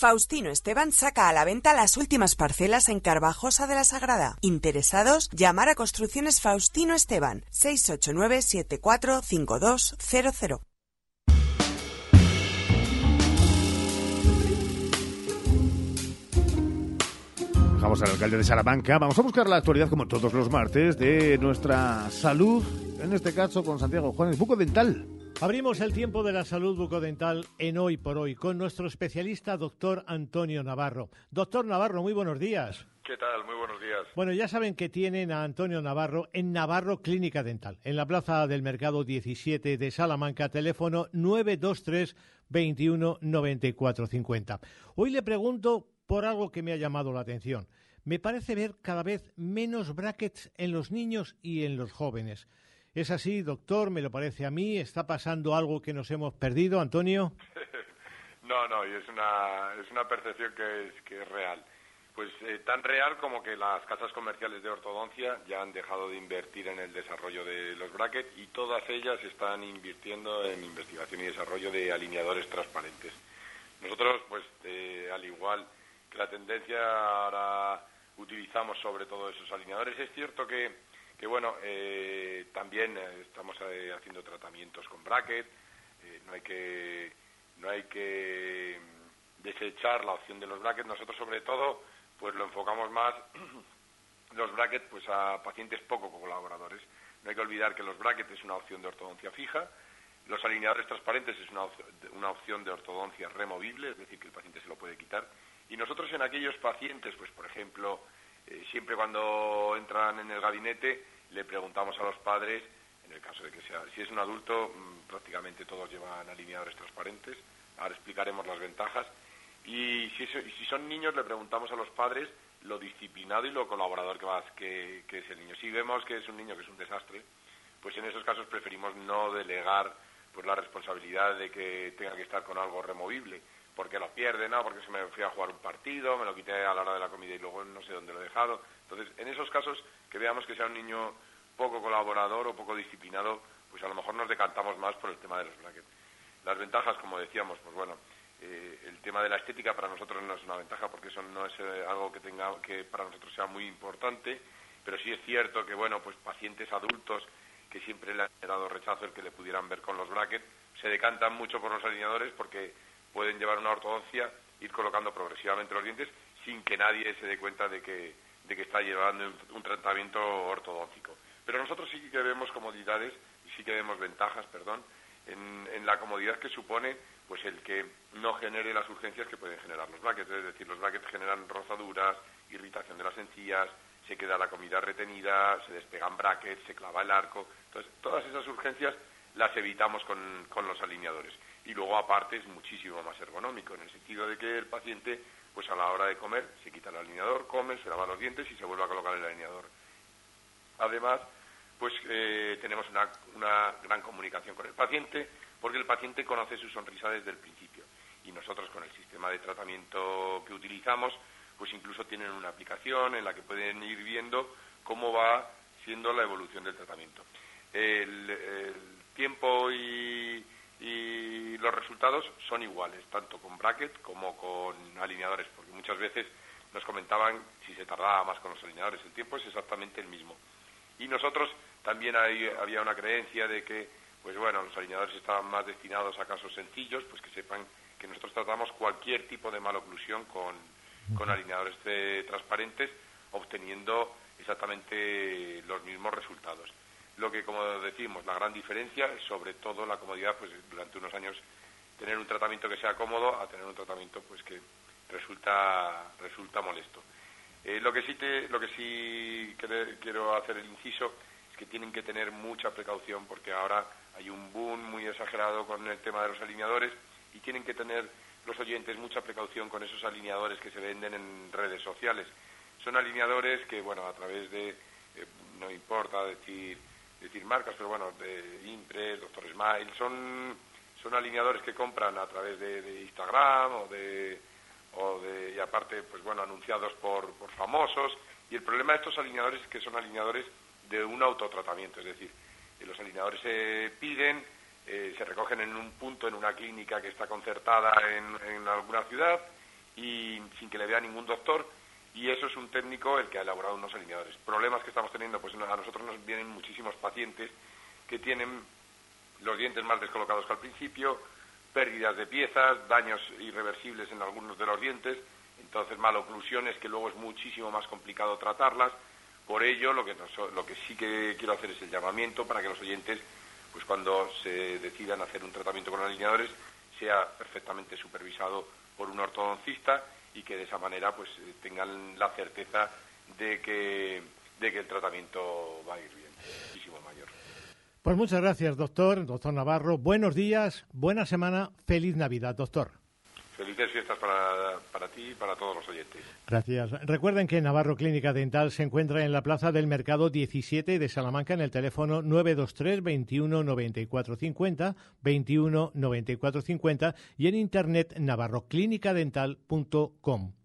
Faustino Esteban saca a la venta las últimas parcelas en Carvajosa de la Sagrada. Interesados, llamar a Construcciones Faustino Esteban 689 745200. Dejamos al alcalde de Salamanca. Vamos a buscar la actualidad, como todos los martes, de nuestra salud, en este caso con Santiago Juanes, buco dental. Abrimos el tiempo de la salud bucodental en Hoy por Hoy con nuestro especialista, doctor Antonio Navarro. Doctor Navarro, muy buenos días. ¿Qué tal? Muy buenos días. Bueno, ya saben que tienen a Antonio Navarro en Navarro Clínica Dental, en la Plaza del Mercado 17 de Salamanca, teléfono 923 21 94 50. Hoy le pregunto por algo que me ha llamado la atención. Me parece ver cada vez menos brackets en los niños y en los jóvenes. ¿Es así, doctor? ¿Me lo parece a mí? ¿Está pasando algo que nos hemos perdido, Antonio? No, no, y es una, es una percepción que es, que es real. Pues eh, tan real como que las casas comerciales de ortodoncia ya han dejado de invertir en el desarrollo de los brackets y todas ellas están invirtiendo en investigación y desarrollo de alineadores transparentes. Nosotros, pues, eh, al igual que la tendencia ahora utilizamos sobre todo esos alineadores, es cierto que, que bueno, eh, también eh, estamos eh, haciendo tratamientos con bracket, eh, no hay que no hay que mm, desechar la opción de los brackets. Nosotros, sobre todo, pues lo enfocamos más los brackets pues a pacientes poco colaboradores. No hay que olvidar que los brackets es una opción de ortodoncia fija, los alineadores transparentes es una, una opción de ortodoncia removible, es decir, que el paciente se lo puede quitar. Y nosotros en aquellos pacientes, pues por ejemplo, eh, siempre cuando entran en el gabinete, le preguntamos a los padres, en el caso de que sea, si es un adulto, mm, prácticamente todos llevan alineadores transparentes, ahora explicaremos las ventajas, y si, si son niños, le preguntamos a los padres lo disciplinado y lo colaborador que, que es el niño. Si vemos que es un niño que es un desastre, pues en esos casos preferimos no delegar pues la responsabilidad de que tenga que estar con algo removible. Porque lo pierde, no, porque se me fui a jugar un partido, me lo quité a la hora de la comida y luego no sé dónde lo he dejado. Entonces, en esos casos que veamos que sea un niño poco colaborador o poco disciplinado, pues a lo mejor nos decantamos más por el tema de los brackets. Las ventajas, como decíamos, pues bueno, eh, el tema de la estética para nosotros no es una ventaja porque eso no es eh, algo que tenga que para nosotros sea muy importante, pero sí es cierto que bueno, pues pacientes adultos que siempre le han dado rechazo el que le pudieran ver con los brackets, se decantan mucho por los alineadores porque pueden llevar una ortodoncia, ir colocando progresivamente los dientes sin que nadie se dé cuenta de que, de que está llevando un, tratamiento ortodóntico. Pero nosotros sí que vemos comodidades sí que vemos ventajas, perdón, en, en la comodidad que supone pues el que no genere las urgencias que pueden generar los brackets. Es decir, los brackets generan rozaduras, irritación de las encías, se queda la comida retenida, se despegan brackets, se clava el arco. Entonces, todas esas urgencias las evitamos con, con los alineadores. Y luego, aparte, es muchísimo más ergonómico, en el sentido de que el paciente, pues a la hora de comer, se quita el alineador, come, se lava los dientes y se vuelve a colocar el alineador. Además, pues eh, tenemos una, una gran comunicación con el paciente, porque el paciente conoce su sonrisa desde el principio. Y nosotros con el sistema de tratamiento que utilizamos, pues incluso tienen una aplicación en la que pueden ir viendo cómo va siendo la evolución del tratamiento. El, tiempo y, los resultados son iguales, tanto con bracket como con alineadores, porque muchas veces nos comentaban si se tardaba más con los alineadores, el tiempo es exactamente el mismo. Y nosotros también había una creencia de que pues bueno, los alineadores estaban más destinados a casos sencillos, pues que sepan que nosotros tratamos cualquier tipo de maloclusión con, con alineadores transparentes, obteniendo exactamente los mismos resultados. Lo que, como decimos, la gran diferencia es sobre todo la comodidad, pues durante unos años tener un tratamiento que sea cómodo a tener un tratamiento pues que resulta resulta molesto. Eh, lo que sí te, lo que sí quiero hacer el inciso es que tienen que tener mucha precaución porque ahora hay un boom muy exagerado con el tema de los alineadores y tienen que tener los oyentes mucha precaución con esos alineadores que se venden en redes sociales. Son alineadores que, bueno, a través de, eh, no importa decir, decir marcas, pero bueno, de Impres, Doctor Smile, son, son alineadores que compran a través de, Instagram o de, o de, y aparte, pues bueno, anunciados por, por famosos. Y el problema de estos alineadores es que son alineadores de un autotratamiento, es decir, los alineadores se piden, eh, se recogen en un punto, en una clínica que está concertada en, alguna ciudad y sin que le vea ningún doctor y eso es un técnico el que ha elaborado unos alineadores. Problemas que estamos teniendo, pues a nosotros nos vienen muchísimos pacientes que tienen los dientes más descolocados que al principio, pérdidas de piezas, daños irreversibles en algunos de los dientes, entonces maloclusiones que luego es muchísimo más complicado tratarlas por ello, lo que, lo que sí que quiero hacer es el llamamiento para que los oyentes, pues cuando se decidan hacer un tratamiento con alineadores, sea perfectamente supervisado por un ortodoncista y que de esa manera pues tengan la certeza de que, de que el tratamiento va a ir bien, muchísimo mayor. Pues muchas gracias, doctor, doctor Navarro. Buenos días, buena semana, feliz Navidad, doctor. Felices fiestas para, para ti y para todos los oyentes. Gracias. Recuerden que Navarro Clínica Dental se encuentra en la Plaza del Mercado 17 de Salamanca en el teléfono 923 21 94 50 21 94 50 y en internet navarroclinicadental.com.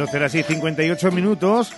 12 horas y 58 minutos.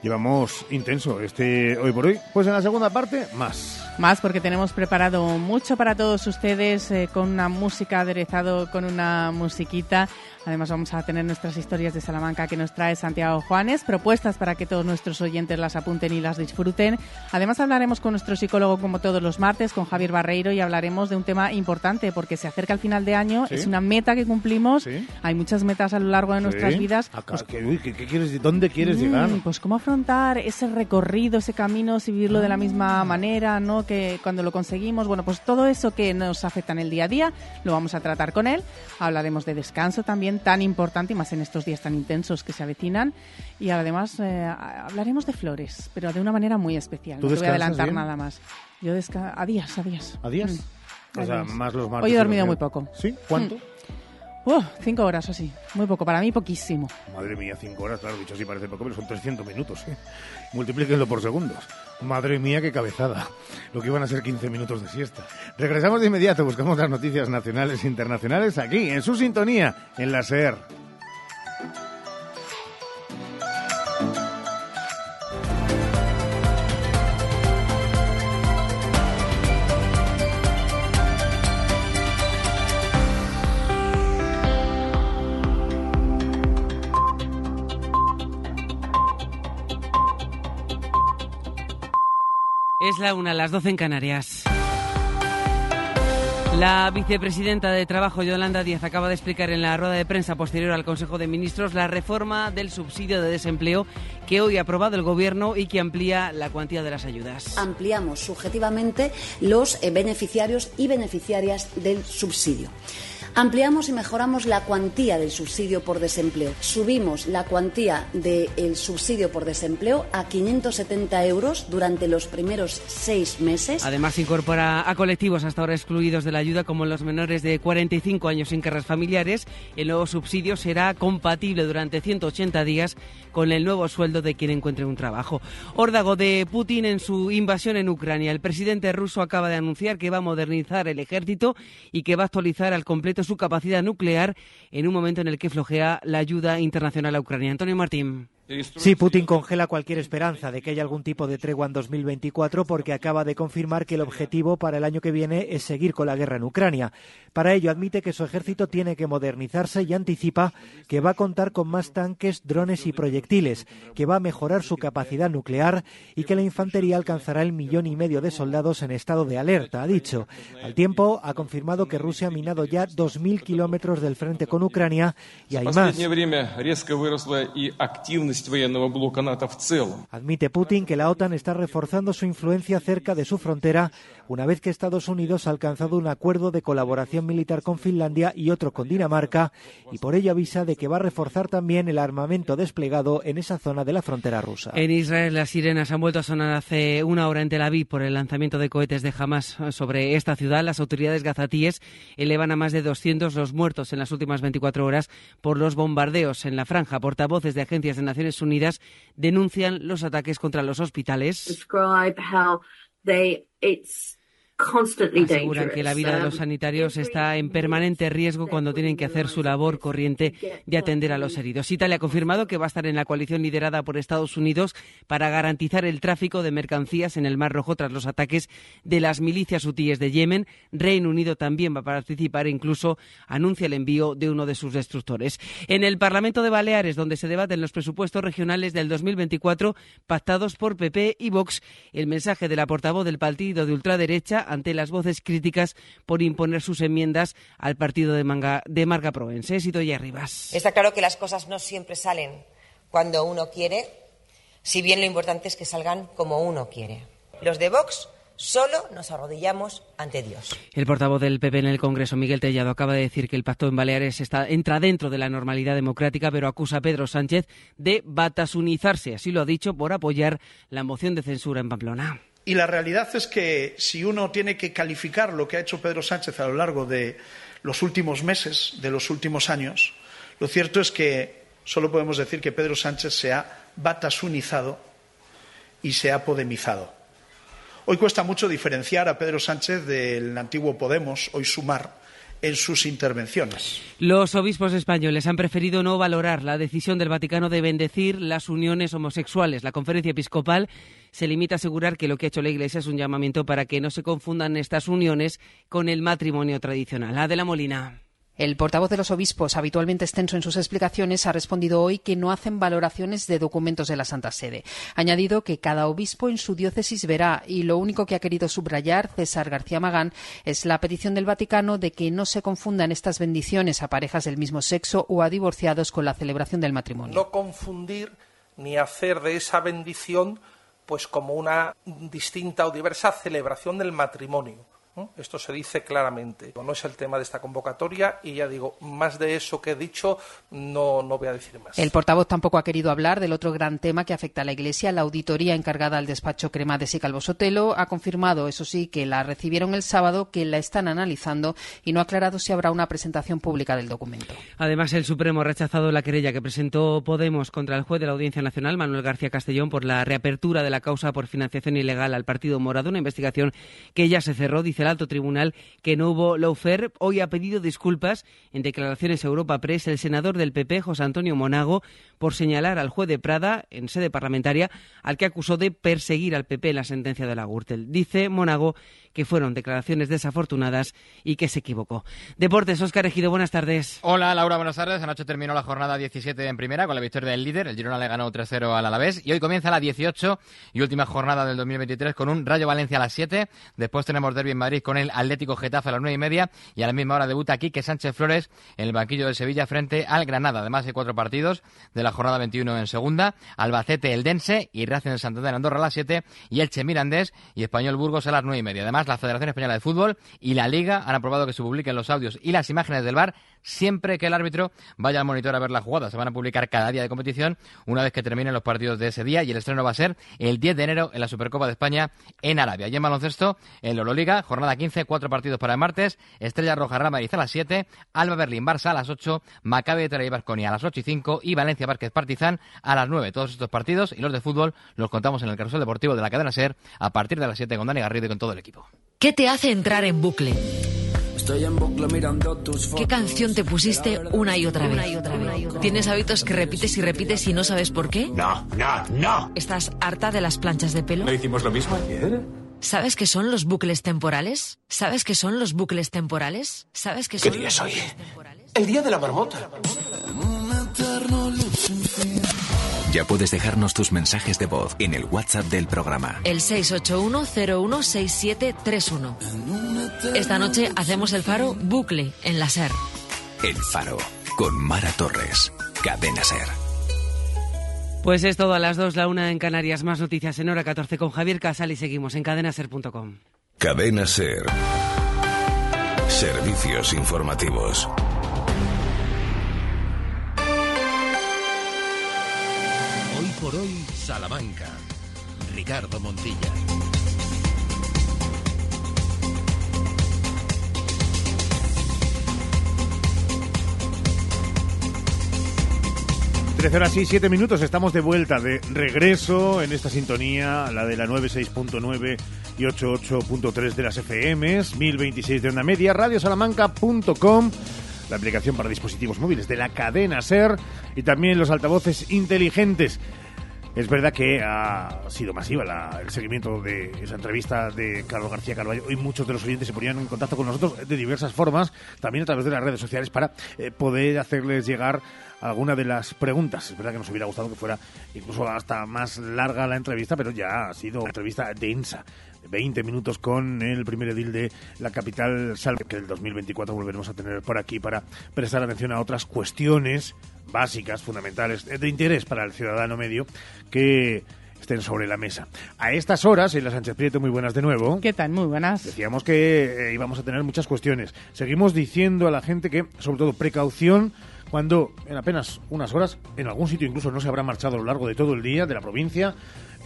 Llevamos intenso este hoy por hoy. Pues en la segunda parte, más. Más porque tenemos preparado mucho para todos ustedes eh, con una música aderezado con una musiquita Además vamos a tener nuestras historias de Salamanca que nos trae Santiago Juanes, propuestas para que todos nuestros oyentes las apunten y las disfruten. Además hablaremos con nuestro psicólogo como todos los martes, con Javier Barreiro, y hablaremos de un tema importante porque se acerca el final de año, es una meta que cumplimos, hay muchas metas a lo largo de nuestras vidas. Pues, ¿qué, quieres, ¿Dónde quieres mm, llegar? Pues cómo afrontar ese recorrido, ese camino, si vivirlo de la misma manera, ¿no? Que cuando lo conseguimos, bueno, pues todo eso que nos afecta en el día a día lo vamos a tratar con él. Hablaremos de descanso también tan importante y más en estos días tan intensos que se avecinan. Y además eh, hablaremos de flores, pero de una manera muy especial. No te voy a adelantar nada más. Yo a días, a días. ¿A días? O sea, Adiós. más los martes. Hoy he dormido muy poco. ¿Sí? ¿Cuánto? Uh, cinco horas o así. Muy poco. Para mí, poquísimo. Madre mía, cinco horas, claro, dicho así parece poco, pero son 300 minutos. ¿eh? Multiplíquenlo por segundos. Madre mía, qué cabezada. Lo que iban a ser 15 minutos de siesta. Regresamos de inmediato, buscamos las noticias nacionales e internacionales aquí, en su sintonía, en la SER. Es la una, las 12 en Canarias. La vicepresidenta de Trabajo, Yolanda Díaz, acaba de explicar en la rueda de prensa posterior al Consejo de Ministros la reforma del subsidio de desempleo que hoy ha aprobado el Gobierno y que amplía la cuantía de las ayudas. ampliamos subjetivamente los eh, beneficiarios y beneficiarias del subsidio. Ampliamos y mejoramos la cuantía del subsidio por desempleo. Subimos la cuantía del subsidio por desempleo a 570 euros durante los primeros seis meses. Además, incorpora a colectivos hasta ahora excluidos de la ayuda, como los menores de 45 años sin cargas familiares. El nuevo subsidio será compatible durante 180 días con el nuevo sueldo de quien encuentre un trabajo. Órdago de Putin en su invasión en Ucrania. El presidente ruso acaba de anunciar que va a modernizar el ejército y que va a actualizar al completo su capacidad nuclear en un momento en el que flojea la ayuda internacional a Ucrania. Antonio Martín. Sí, Putin congela cualquier esperanza de que haya algún tipo de tregua en 2024 porque acaba de confirmar que el objetivo para el año que viene es seguir con la guerra en Ucrania. Para ello admite que su ejército tiene que modernizarse y anticipa que va a contar con más tanques, drones y proyectiles, que va a mejorar su capacidad nuclear y que la infantería alcanzará el millón y medio de soldados en estado de alerta, ha dicho. Al tiempo, ha confirmado que Rusia ha minado ya 2.000 kilómetros del frente con Ucrania y hay más. Admite Putin que la OTAN está reforzando su influencia cerca de su frontera una vez que Estados Unidos ha alcanzado un acuerdo de colaboración militar con Finlandia y otro con Dinamarca y por ello avisa de que va a reforzar también el armamento desplegado en esa zona de la frontera rusa. En Israel las sirenas han vuelto a sonar hace una hora en Tel Aviv por el lanzamiento de cohetes de Hamas sobre esta ciudad. Las autoridades gazatíes elevan a más de 200 los muertos en las últimas 24 horas por los bombardeos en la franja. Portavoces de agencias de Naciones Unidas denuncian los ataques contra los hospitales. describe how they it's Aseguran que la vida de dangerous. los sanitarios está en permanente riesgo cuando tienen que hacer su labor corriente de atender a los heridos. Italia ha confirmado que va a estar en la coalición liderada por Estados Unidos para garantizar el tráfico de mercancías en el Mar Rojo tras los ataques de las milicias hutíes de Yemen. Reino Unido también va a participar e incluso anuncia el envío de uno de sus destructores. En el Parlamento de Baleares, donde se debaten los presupuestos regionales del 2024 pactados por PP y Vox, el mensaje de la portavoz del partido de ultraderecha ante las voces críticas por imponer sus enmiendas al partido de, Manga, de Marga Proense. Sidoya Rivas. Está claro que las cosas no siempre salen cuando uno quiere, si bien lo importante es que salgan como uno quiere. Los de Vox solo nos arrodillamos ante Dios. El portavoz del PP en el Congreso, Miguel Tellado, acaba de decir que el pacto en Baleares está, entra dentro de la normalidad democrática, pero acusa a Pedro Sánchez de batasunizarse, así lo ha dicho, por apoyar la moción de censura en Pamplona. Y la realidad es que si uno tiene que calificar lo que ha hecho Pedro Sánchez a lo largo de los últimos meses, de los últimos años, lo cierto es que solo podemos decir que Pedro Sánchez se ha batasunizado y se ha podemizado. Hoy cuesta mucho diferenciar a Pedro Sánchez del antiguo Podemos, hoy Sumar, en sus intervenciones. Los obispos españoles han preferido no valorar la decisión del Vaticano de bendecir las uniones homosexuales. La conferencia episcopal se limita a asegurar que lo que ha hecho la Iglesia es un llamamiento para que no se confundan estas uniones con el matrimonio tradicional. Adela Molina. El portavoz de los obispos, habitualmente extenso en sus explicaciones, ha respondido hoy que no hacen valoraciones de documentos de la Santa Sede. Ha añadido que cada obispo en su diócesis verá y lo único que ha querido subrayar César García Magán es la petición del Vaticano de que no se confundan estas bendiciones a parejas del mismo sexo o a divorciados con la celebración del matrimonio. no confundir ni hacer de esa bendición pues como una distinta o diversa celebración del matrimonio. ¿No? Esto se dice claramente. No es el tema de esta convocatoria y ya digo, más de eso que he dicho no, no voy a decir más. El portavoz tampoco ha querido hablar del otro gran tema que afecta a la Iglesia. La auditoría encargada al despacho Cremades y Calvo Sotelo ha confirmado, eso sí, que la recibieron el sábado, que la están analizando y no ha aclarado si habrá una presentación pública del documento. Además, el Supremo ha rechazado la querella que presentó Podemos contra el juez de la Audiencia Nacional, Manuel García Castellón, por la reapertura de la causa por financiación ilegal al Partido Morado, una investigación que ya se cerró, dice el alto tribunal, que no hubo lawfare. Hoy ha pedido disculpas en declaraciones a Europa Press el senador del PP, José Antonio Monago, por señalar al juez de Prada, en sede parlamentaria, al que acusó de perseguir al PP en la sentencia de la Gürtel. Dice Monago que fueron declaraciones desafortunadas y que se equivocó. Deportes, Óscar Ejido, buenas tardes. Hola Laura, buenas tardes. Anoche terminó la jornada 17 en primera con la victoria del líder. El Girona le ganó 3-0 al Alavés y hoy comienza la 18 y última jornada del 2023 con un Rayo Valencia a las 7. Después tenemos Derby en Madrid con el Atlético Getafe a las 9 y media y a la misma hora debuta aquí que Sánchez Flores en el banquillo del Sevilla frente al Granada. Además hay cuatro partidos de la jornada 21 en segunda. Albacete, el Dense y Racing de Santander Andorra a las 7 y Elche Mirandés y Español Burgos a las 9 y media. Además la Federación Española de Fútbol y la Liga han aprobado que se publiquen los audios y las imágenes del bar siempre que el árbitro vaya al monitor a ver la jugada. Se van a publicar cada día de competición una vez que terminen los partidos de ese día y el estreno va a ser el 10 de enero en la Supercopa de España en Arabia. Y en baloncesto, en la Euroliga, jornada 15, cuatro partidos para el martes, Estrella Roja Real Madrid a las 7, Alba Berlín Barça a las 8, Maccabi de Tel Aviv a las 8 y 5 y Valencia Vázquez Partizan a las 9. Todos estos partidos y los de fútbol los contamos en el carrusel deportivo de la cadena SER a partir de las 7 con Dani Garrido y con todo el equipo. ¿Qué te hace entrar en bucle? Estoy en bucle mirando tus fotos. ¿Qué canción te pusiste una y otra vez? ¿Tienes hábitos que repites y repites y no sabes por qué? No, no, no. ¿Estás harta de las planchas de pelo? ¿No hicimos lo mismo ayer? ¿Sabes qué son los bucles temporales? ¿Sabes qué son los bucles temporales? ¿Sabes qué ¿Qué son día los es hoy? bucles temporales? El día de la marmota. Ya puedes dejarnos tus mensajes de voz en el WhatsApp del programa. El 681-016731. Esta noche hacemos el faro bucle en la SER. El Faro, con Mara Torres. Cadena Ser. Pues es todo a las 2, la una en Canarias. Más noticias en hora 14 con Javier Casal y seguimos en cadenaser.com. Cadena Ser. Servicios informativos. Hoy por hoy, Salamanca. Ricardo Montilla. Trece horas y 7 minutos, estamos de vuelta, de regreso en esta sintonía, la de la 96.9 y 88.3 de las FMs, 1026 de onda media, radiosalamanca.com, la aplicación para dispositivos móviles de la cadena SER y también los altavoces inteligentes. Es verdad que ha sido masiva la- el seguimiento de esa entrevista de Carlos García Carballo y muchos de los oyentes se ponían en contacto con nosotros de diversas formas, también a través de las redes sociales, para eh, poder hacerles llegar alguna de las preguntas. Es verdad que nos hubiera gustado que fuera incluso hasta más larga la entrevista, pero ya ha sido una entrevista densa. 20 minutos con el primer edil de la capital Salve, que el 2024 volveremos a tener por aquí para prestar atención a otras cuestiones básicas, fundamentales, de interés para el ciudadano medio que estén sobre la mesa. A estas horas, en la Sánchez Prieto, muy buenas de nuevo. ¿Qué tal? Muy buenas. Decíamos que eh, íbamos a tener muchas cuestiones. Seguimos diciendo a la gente que, sobre todo, precaución cuando en apenas unas horas, en algún sitio incluso no se habrá marchado a lo largo de todo el día de la provincia,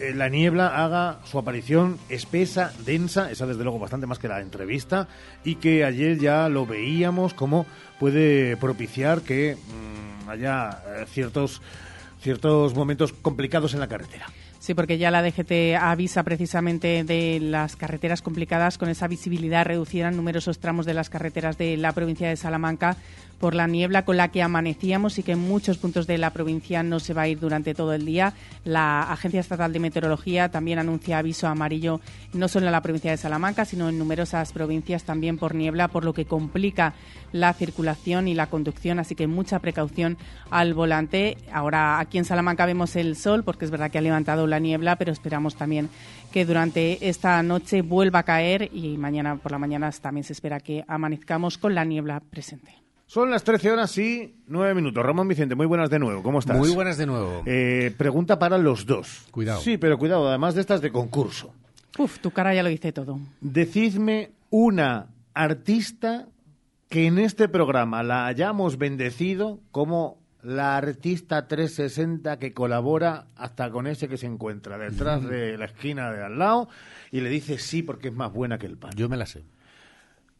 eh, la niebla haga su aparición espesa, densa, esa desde luego bastante más que la entrevista, y que ayer ya lo veíamos como puede propiciar que mm, haya eh, ciertos, ciertos momentos complicados en la carretera. Sí, porque ya la DGT avisa precisamente de las carreteras complicadas con esa visibilidad reducida en numerosos tramos de las carreteras de la provincia de Salamanca por la niebla con la que amanecíamos y que en muchos puntos de la provincia no se va a ir durante todo el día. La Agencia Estatal de Meteorología también anuncia aviso amarillo no solo en la provincia de Salamanca, sino en numerosas provincias también por niebla, por lo que complica la circulación y la conducción, así que mucha precaución al volante. Ahora aquí en Salamanca vemos el sol, porque es verdad que ha levantado la niebla, pero esperamos también que durante esta noche vuelva a caer y mañana por la mañana también se espera que amanezcamos con la niebla presente. Son las 13 horas y 9 minutos. Ramón Vicente, muy buenas de nuevo. ¿Cómo estás? Muy buenas de nuevo. Eh, pregunta para los dos. Cuidado. Sí, pero cuidado, además de estas de concurso. Uf, tu cara ya lo dice todo. Decidme una artista que en este programa la hayamos bendecido como la artista 360 que colabora hasta con ese que se encuentra detrás de la esquina de al lado y le dice sí porque es más buena que el pan. Yo me la sé.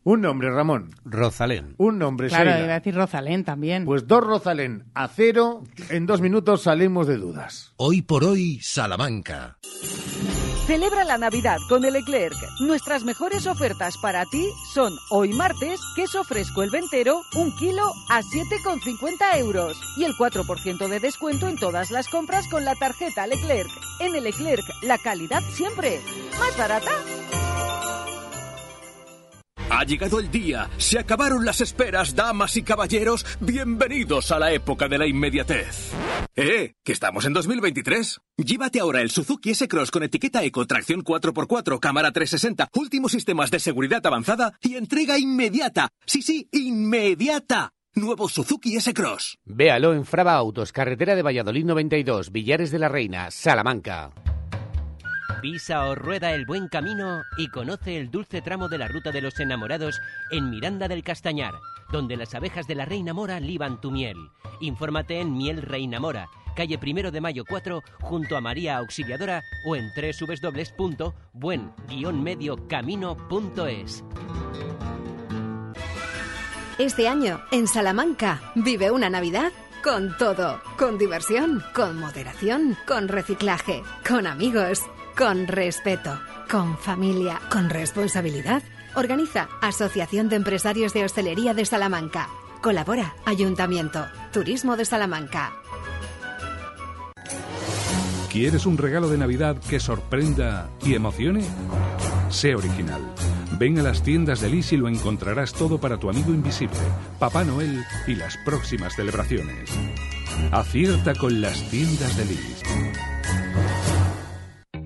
Un nombre, Ramón. Rosalén. Un nombre, Claro, Sheila. iba a decir Rosalén también. Pues dos Rosalén a cero. En dos minutos salimos de dudas. Hoy por hoy, Salamanca. Celebra la Navidad con el Leclerc. Nuestras mejores ofertas para ti son hoy martes, queso fresco el ventero, un kilo a 7,50 euros y el 4% de descuento en todas las compras con la tarjeta Leclerc. En el Leclerc, la calidad siempre. ¿Más barata? Ha llegado el día, se acabaron las esperas, damas y caballeros, bienvenidos a la época de la inmediatez. ¡Eh! ¡Que estamos en 2023! Llévate ahora el Suzuki S-Cross con etiqueta Eco, tracción 4x4, cámara 360, últimos sistemas de seguridad avanzada y entrega inmediata. Sí, sí, inmediata. Nuevo Suzuki S-Cross. Véalo en Frava Autos, carretera de Valladolid 92, Villares de la Reina, Salamanca. Pisa o rueda el buen camino y conoce el dulce tramo de la ruta de los enamorados en Miranda del Castañar, donde las abejas de la Reina Mora liban tu miel. Infórmate en Miel Reina Mora, calle Primero de Mayo 4, junto a María Auxiliadora o en www.buen-mediocamino.es. Este año, en Salamanca, vive una Navidad con todo. Con diversión, con moderación, con reciclaje, con amigos, con respeto, con familia, con responsabilidad. Organiza Asociación de Empresarios de Hostelería de Salamanca. Colabora Ayuntamiento, Turismo de Salamanca. ¿Quieres un regalo de Navidad que sorprenda y emocione? Sé original. Ven a las tiendas de Lis y lo encontrarás todo para tu amigo invisible, Papá Noel y las próximas celebraciones. Acierta con las tiendas de Lis.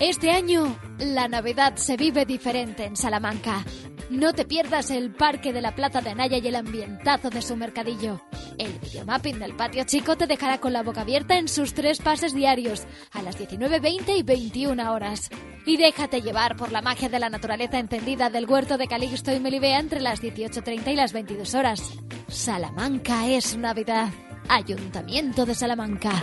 Este año, la Navidad se vive diferente en Salamanca. No te pierdas el Parque de la Plaza de Anaya y el ambientazo de su mercadillo. El videomapping del patio chico te dejará con la boca abierta en sus tres pases diarios, a las 19.20 y 21 horas. Y déjate llevar por la magia de la naturaleza encendida del huerto de Calixto y Melibea entre las 18.30 y las 22 horas. Salamanca es Navidad. Ayuntamiento de Salamanca.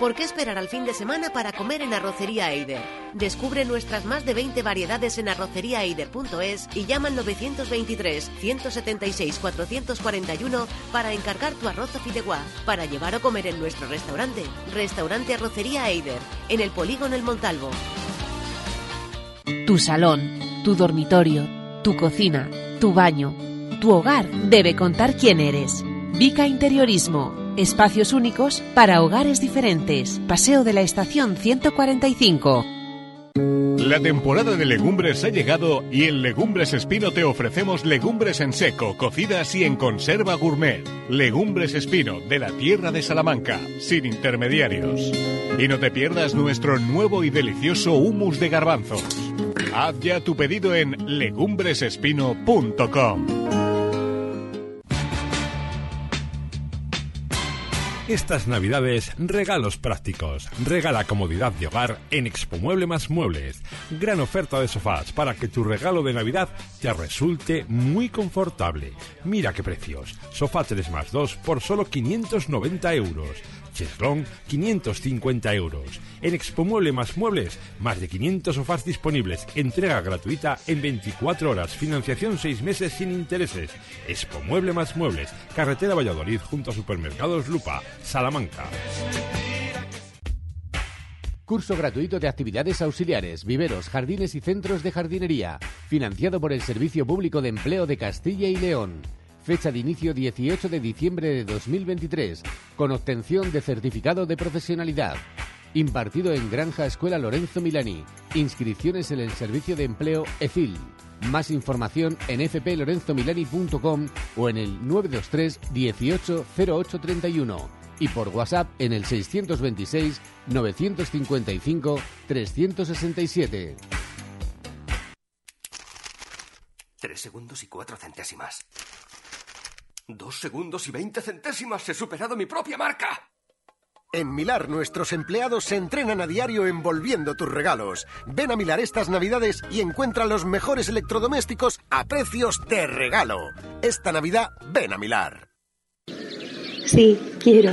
¿Por qué esperar al fin de semana para comer en Arrocería Eider? Descubre nuestras más de 20 variedades en arroceriaeider.es y llama al 923 176 441 para encargar tu arroz o para llevar o comer en nuestro restaurante. Restaurante Arrocería Eider, en el Polígono El Montalvo. Tu salón, tu dormitorio, tu cocina, tu baño, tu hogar debe contar quién eres. Vica Interiorismo. Espacios únicos para hogares diferentes. Paseo de la Estación 145. La temporada de legumbres ha llegado y en Legumbres Espino te ofrecemos legumbres en seco, cocidas y en conserva gourmet. Legumbres Espino, de la tierra de Salamanca, sin intermediarios. Y no te pierdas nuestro nuevo y delicioso humus de garbanzos. Haz ya tu pedido en legumbresespino.com. Estas navidades, regalos prácticos. Regala comodidad de hogar en Expo Mueble más Muebles. Gran oferta de sofás para que tu regalo de Navidad te resulte muy confortable. Mira qué precios. Sofá 3 más 2 por solo 590 euros. Cheslón 550 euros. En Expo Mueble más Muebles, más de 500 sofás disponibles. Entrega gratuita en 24 horas. Financiación 6 meses sin intereses. Expo Mueble más Muebles. Carretera Valladolid junto a Supermercados Lupa, Salamanca. Curso gratuito de actividades auxiliares, viveros, jardines y centros de jardinería. Financiado por el Servicio Público de Empleo de Castilla y León. Fecha de inicio 18 de diciembre de 2023, con obtención de certificado de profesionalidad. Impartido en Granja Escuela Lorenzo Milani. Inscripciones en el Servicio de Empleo EFIL. Más información en fplorenzomilani.com o en el 923 18 0831 y por WhatsApp en el 626 955 367. Tres segundos y cuatro centésimas. Dos segundos y veinte centésimas. He superado mi propia marca. En Milar nuestros empleados se entrenan a diario envolviendo tus regalos. Ven a Milar estas navidades y encuentra los mejores electrodomésticos a precios de regalo. Esta Navidad ven a Milar. Sí, quiero.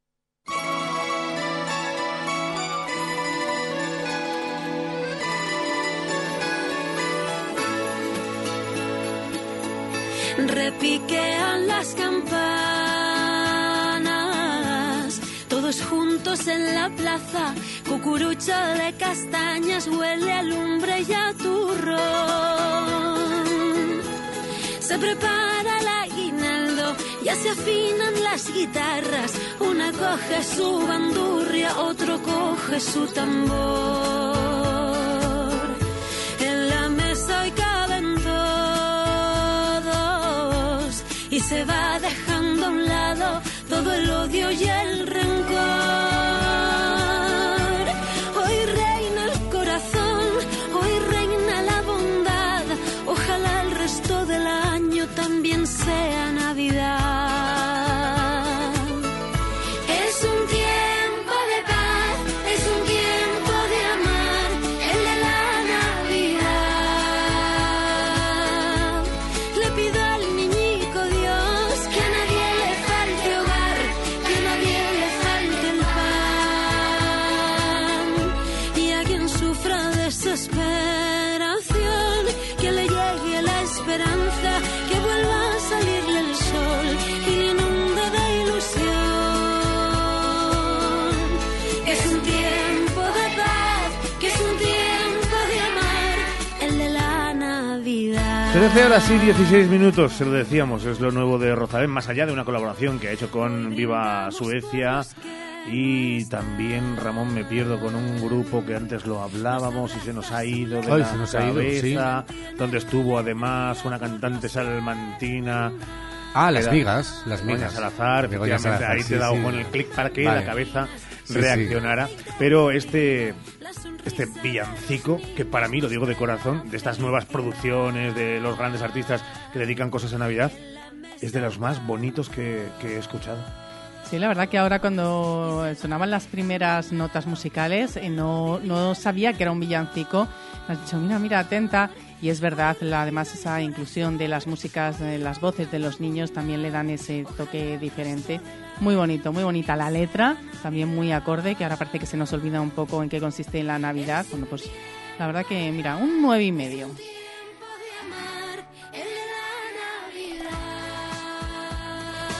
Repiquean las campanas, todos juntos en la plaza, cucurucho de castañas huele a lumbre y a turrón. Se prepara el aguinaldo, ya se afinan las guitarras, una coge su bandurria, otro coge su tambor. Se va dejando a un lado todo el odio y el rencor. Y 16 minutos, se lo decíamos, es lo nuevo de Rosalén, más allá de una colaboración que ha hecho con Viva Suecia y también Ramón me pierdo con un grupo que antes lo hablábamos y se nos ha ido de Ay, la se nos ha ido, cabeza, donde estuvo además una cantante salmantina. Ah, Las Migas, Las Migas. Salazar, Salazar, ahí sí, te he dado sí. con el clic para que Vale. la cabeza Sí, sí. reaccionara. Pero este este villancico, que para mí, lo digo de corazón, de estas nuevas producciones, de los grandes artistas que dedican cosas a Navidad, es de los más bonitos que, que he escuchado. Sí, la verdad que ahora cuando sonaban las primeras notas musicales eh, no, no sabía que era un villancico. Me has dicho, mira, mira, atenta. Y es verdad, la- además esa inclusión de las músicas, de las voces de los niños también le dan ese toque diferente. Muy bonito, muy bonita la letra, también muy acorde, que ahora parece que se nos olvida un poco en qué consiste la Navidad. Bueno, pues la verdad que, mira, un nueve y medio.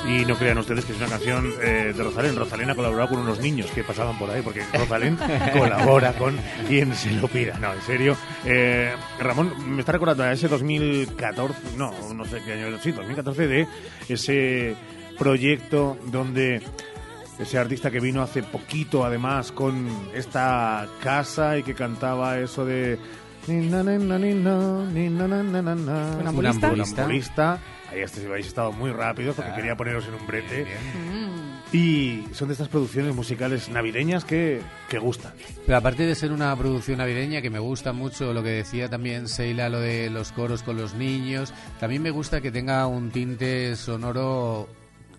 Y no crean ustedes que es una canción eh, de Rosalén. Rosalén ha colaborado con unos niños que pasaban por ahí, porque Rosalén colabora con quien se lo pida. No, en serio. Eh, Ramón, me está recordando a ese 2014, no, no sé qué año, sí, 2014, de ese proyecto donde ese artista que vino hace poquito, además, con esta casa y que cantaba eso de... ¿Funambulista? Funambulista. Ahí habéis estado muy rápido porque quería poneros en un brete. Y son de estas producciones musicales navideñas que, que gustan. Pero aparte de ser una producción navideña, que me gusta mucho lo que decía también Seila, lo de los coros con los niños, también me gusta que tenga un tinte sonoro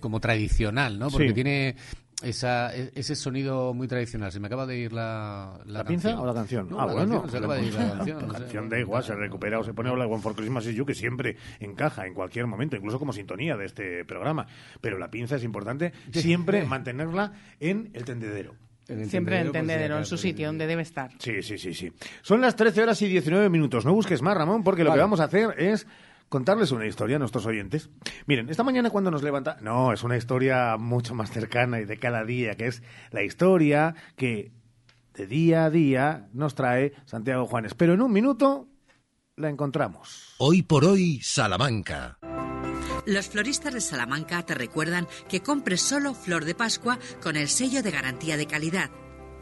como tradicional, ¿no? Porque Sí. tiene esa, e- ese sonido muy tradicional. Se me acaba de ir la, la, ¿La pinza o la canción? No, ah, la bueno. canción, se acaba de ir la canción. La no sé. canción da igual, se recupera o se pone I Want for Christmas is You, que siempre encaja en cualquier momento, incluso como sintonía de este programa. Pero la pinza es importante siempre mantenerla en el tendedero. Siempre en tendedero, en su sitio, donde debe estar. Sí, sí, sí, sí. Son las 13 horas y 19 minutos. No busques más, Ramón, porque lo Vale. que vamos a hacer es contarles una historia a nuestros oyentes. Miren, esta mañana cuando nos levanta... No, es una historia mucho más cercana y de cada día, que es la historia que de día a día nos trae Santiago Juanes. Pero en un minuto la encontramos. Hoy por hoy, Salamanca. Los floristas de Salamanca te recuerdan que compres solo flor de Pascua con el sello de garantía de calidad.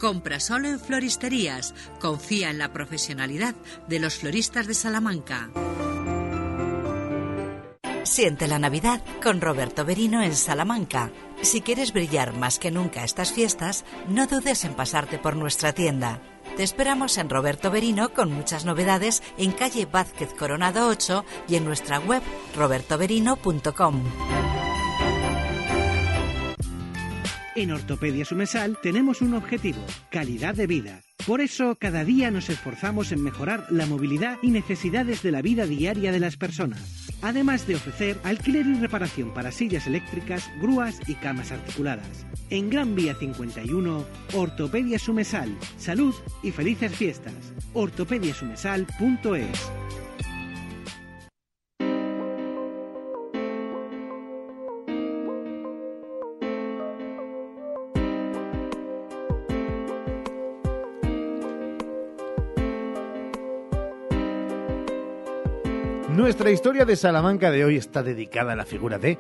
Compra solo en floristerías. Confía en la profesionalidad de los floristas de Salamanca. Siente la Navidad con Roberto Berino en Salamanca. Si quieres brillar más que nunca estas fiestas, no dudes en pasarte por nuestra tienda. Te esperamos en Roberto Berino con muchas novedades en calle Vázquez Coronado 8 y en nuestra web robertoberino.com. En Ortopedia Sumesal tenemos un objetivo, calidad de vida. Por eso, cada día nos esforzamos en mejorar la movilidad y necesidades de la vida diaria de las personas además de ofrecer alquiler y reparación para sillas eléctricas, grúas y camas articuladas. En Gran Vía 51, Ortopedia Sumesal. Salud y felices fiestas. ortopediasumesal.es Nuestra historia de Salamanca de hoy está dedicada a la figura de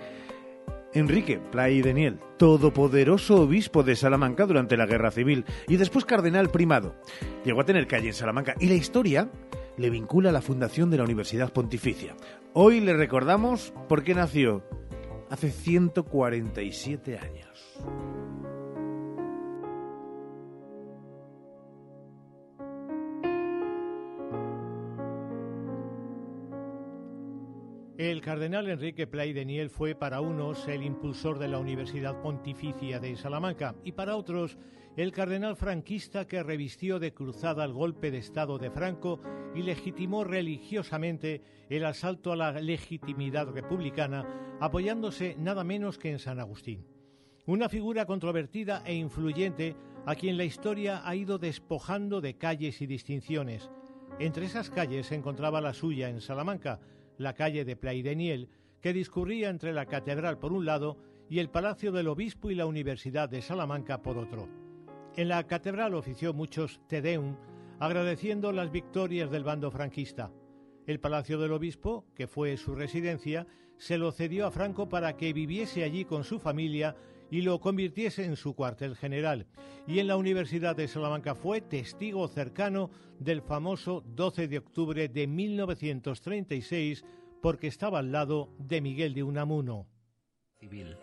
Enrique Play Daniel, todopoderoso obispo de Salamanca durante la Guerra Civil y después cardenal primado. Llegó a tener calle en Salamanca y la historia le vincula a la fundación de la Universidad Pontificia. Hoy le recordamos por qué nació hace 147 años. El cardenal Enrique Play Deniel fue para unos el impulsor de la Universidad Pontificia de Salamanca y para otros el cardenal franquista que revistió de cruzada el golpe de Estado de Franco y legitimó religiosamente el asalto a la legitimidad republicana apoyándose nada menos que en San Agustín. Una figura controvertida e influyente a quien la historia ha ido despojando de calles y distinciones. Entre esas calles se encontraba la suya en Salamanca, la calle de Plaideniel, que discurría entre la catedral por un lado y el Palacio del Obispo y la Universidad de Salamanca por otro. En la catedral ofició muchos Te Deum, agradeciendo las victorias del bando franquista. El Palacio del Obispo, que fue su residencia, se lo cedió a Franco para que viviese allí con su familia y lo convirtiese en su cuartel general. Y en la Universidad de Salamanca fue testigo cercano del famoso 12 de octubre de 1936 porque estaba al lado de Miguel de Unamuno. Civil.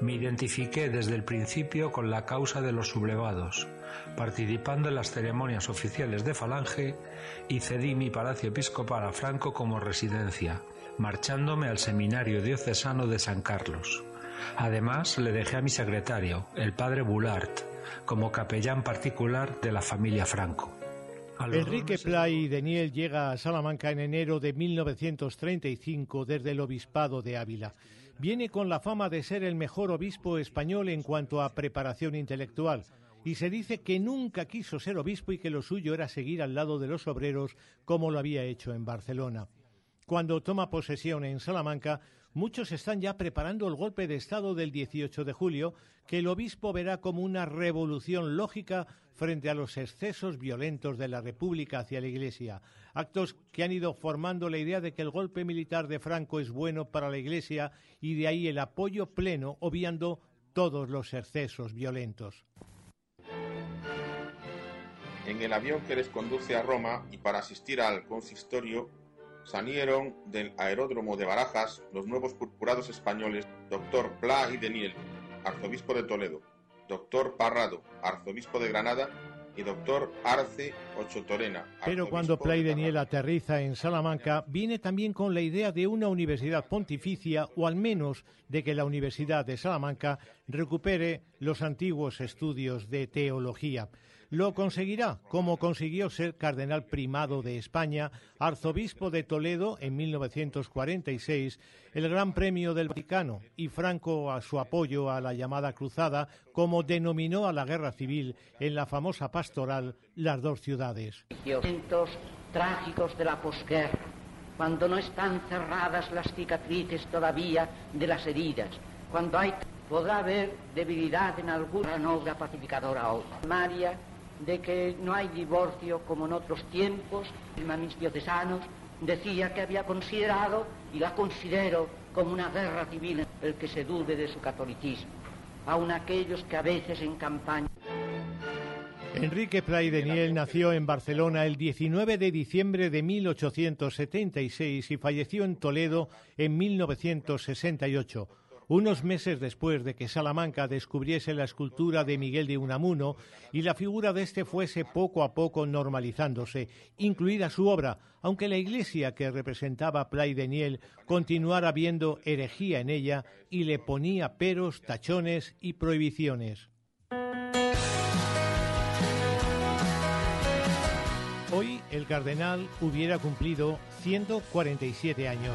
Me identifiqué desde el principio con la causa de los sublevados, participando en las ceremonias oficiales de Falange y cedí mi palacio episcopal a Franco como residencia, marchándome al seminario diocesano de San Carlos. Además, le dejé a mi secretario, el padre Boulart, como capellán particular de la familia Franco. Enrique Play Deniel llega a Salamanca en enero de 1935 desde el Obispado de Ávila. Viene con la fama de ser el mejor obispo español en cuanto a preparación intelectual y se dice que nunca quiso ser obispo y que lo suyo era seguir al lado de los obreros como lo había hecho en Barcelona. Cuando toma posesión en Salamanca, muchos están ya preparando el golpe de Estado del 18 de julio, que el obispo verá como una revolución lógica frente a los excesos violentos de la República hacia la Iglesia, actos que han ido formando la idea de que el golpe militar de Franco es bueno para la Iglesia y de ahí el apoyo pleno, obviando todos los excesos violentos. En el avión que les conduce a Roma y para asistir al consistorio salieron del aeródromo de Barajas los nuevos purpurados españoles Dr. Pla y Deniel, arzobispo de Toledo, Dr. Parrado, arzobispo de Granada, y Dr. Arce Ochotorena. Pero cuando Play Deniel aterriza en Salamanca, viene también con la idea de una universidad pontificia, o al menos de que la Universidad de Salamanca recupere los antiguos estudios de teología. Lo conseguirá, como consiguió ser cardenal primado de España, arzobispo de Toledo en 1946, el Gran Premio del Vaticano y Franco a su apoyo a la llamada cruzada, como denominó a la guerra civil en la famosa pastoral Las dos ciudades. Momentos trágicos de la posguerra, cuando no están cerradas las cicatrices todavía de las heridas, cuando hay podrá haber debilidad en alguna obra pacificadora o María de que no hay divorcio como en otros tiempos, mis diocesanos decía que había considerado y la considero como una guerra civil el que se dude de su catolicismo, aun aquellos que a veces en campaña Enrique Pray Deniel nació en Barcelona el 19 de diciembre de 1876 y falleció en Toledo en 1968 unos meses después de que Salamanca descubriese la escultura de Miguel de Unamuno y la figura de éste fuese poco a poco normalizándose, incluida su obra, aunque la iglesia que representaba Play Deniel continuara viendo herejía en ella y le ponía peros, tachones y prohibiciones. Hoy el cardenal hubiera cumplido 147 años.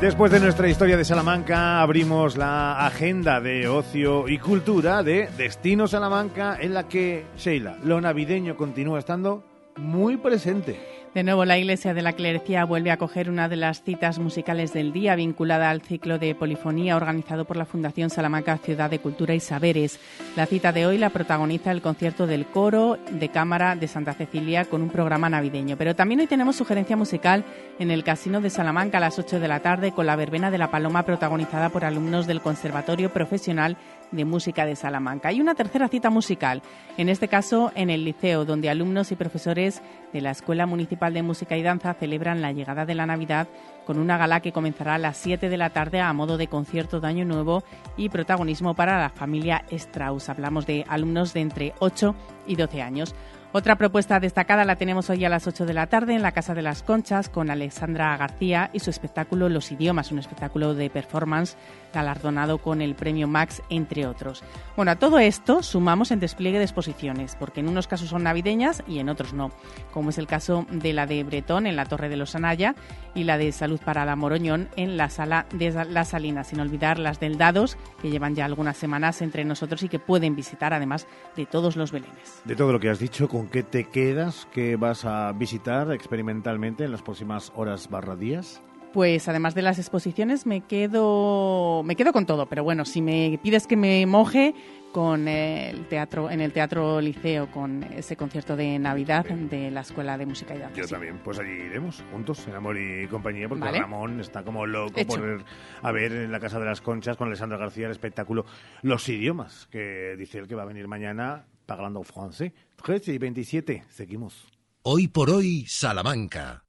Después de nuestra historia de Salamanca, abrimos la agenda de ocio y cultura de Destino Salamanca, en la que, Sheila, lo navideño continúa estando muy presente. De nuevo, la Iglesia de la Clerecía vuelve a coger una de las citas musicales del día vinculada al ciclo de polifonía organizado por la Fundación Salamanca Ciudad de Cultura y Saberes. La cita de hoy la protagoniza el concierto del coro de cámara de Santa Cecilia con un programa navideño. Pero también hoy tenemos sugerencia musical en el Casino de Salamanca a las 8 de la tarde con la verbena de la Paloma protagonizada por alumnos del Conservatorio Profesional de Música de Salamanca. Hay una tercera cita musical, en este caso en el liceo, donde alumnos y profesores de la Escuela Municipal de Música y Danza celebran la llegada de la Navidad con una gala que comenzará a las 7 de la tarde a modo de concierto de Año Nuevo y protagonismo para la familia Strauss. Hablamos de alumnos de entre 8 y 12 años. Otra propuesta destacada la tenemos hoy a las 8 de la tarde en la Casa de las Conchas con Alexandra García y su espectáculo Los Idiomas, un espectáculo de performance galardonado con el premio Max, entre otros. Bueno, a todo esto sumamos el despliegue de exposiciones, porque en unos casos son navideñas y en otros no, como es el caso de la de Bretón en la Torre de los Anaya y la de Salud para la Moroñón en la Sala de las Salinas, sin olvidar las del Dados, que llevan ya algunas semanas entre nosotros y que pueden visitar además de todos los belenes. De todo lo que has dicho, ¿con qué te quedas? ¿Qué vas a visitar experimentalmente en las próximas horas barra días? Pues además de las exposiciones me quedo me quedo con todo, pero bueno, si me pides que me moje con el teatro en el Teatro Liceo con ese concierto de Navidad de la Escuela de Música y Danza. Yo también, pues allí iremos juntos en Amor y compañía porque Ramón está como loco por ver, a ver en la Casa de las Conchas con Alessandra García el espectáculo Los idiomas que dice él que va a venir mañana pagando francés. 13 y 27, seguimos. Hoy por hoy Salamanca.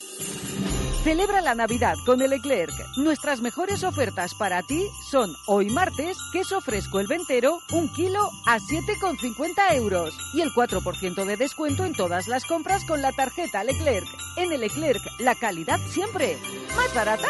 Celebra la Navidad con el Eclerc. Nuestras mejores ofertas para ti son hoy martes, queso fresco el ventero, un kilo a 7,50 euros y el 4% de descuento en todas las compras con la tarjeta Leclerc. En el Eclerc, la calidad siempre. ¿Más barata?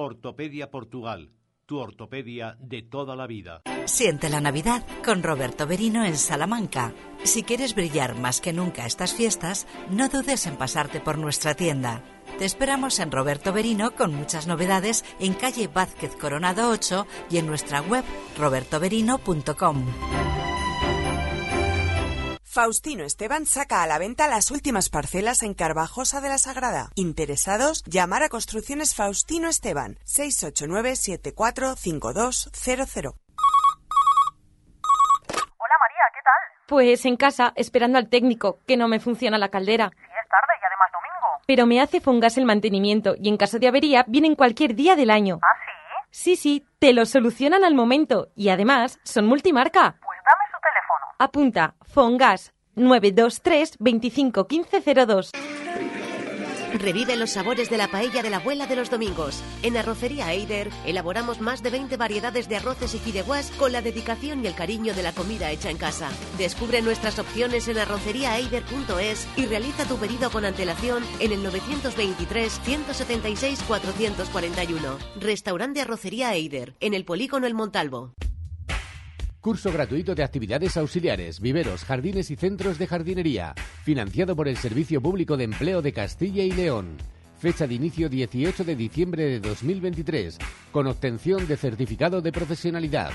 Ortopedia Portugal, tu ortopedia de toda la vida. Siente la Navidad con Roberto Berino en Salamanca. Si quieres brillar más que nunca estas fiestas, no dudes en pasarte por nuestra tienda. Te esperamos en Roberto Berino con muchas novedades en calle Vázquez Coronado 8 y en nuestra web robertoberino.com. Faustino Esteban saca a la venta las últimas parcelas en Carvajosa de la Sagrada. Interesados, llamar a Construcciones Faustino Esteban 689-745200. Hola María, ¿qué tal? Pues en casa, esperando al técnico, que no me funciona la caldera. Sí, es tarde y además domingo. Pero me hace Fungas el mantenimiento y en caso de avería vienen cualquier día del año. ¿Ah, sí? Sí, sí, te lo solucionan al momento y además son multimarca. Pues dame. Apunta Fongas 923 25 1502. Revive los sabores de la paella de la abuela de los domingos. En Arrocería Eider elaboramos más de 20 variedades de arroces y fideuás con la dedicación y el cariño de la comida hecha en casa. Descubre nuestras opciones en arroceríaeider.es y realiza tu pedido con antelación en el 923 176 441. Restaurante Arrocería Eider, en el Polígono El Montalvo. Curso gratuito de actividades auxiliares, viveros, jardines y centros de jardinería, financiado por el Servicio Público de Empleo de Castilla y León. Fecha de inicio 18 de diciembre de 2023, con obtención de certificado de profesionalidad.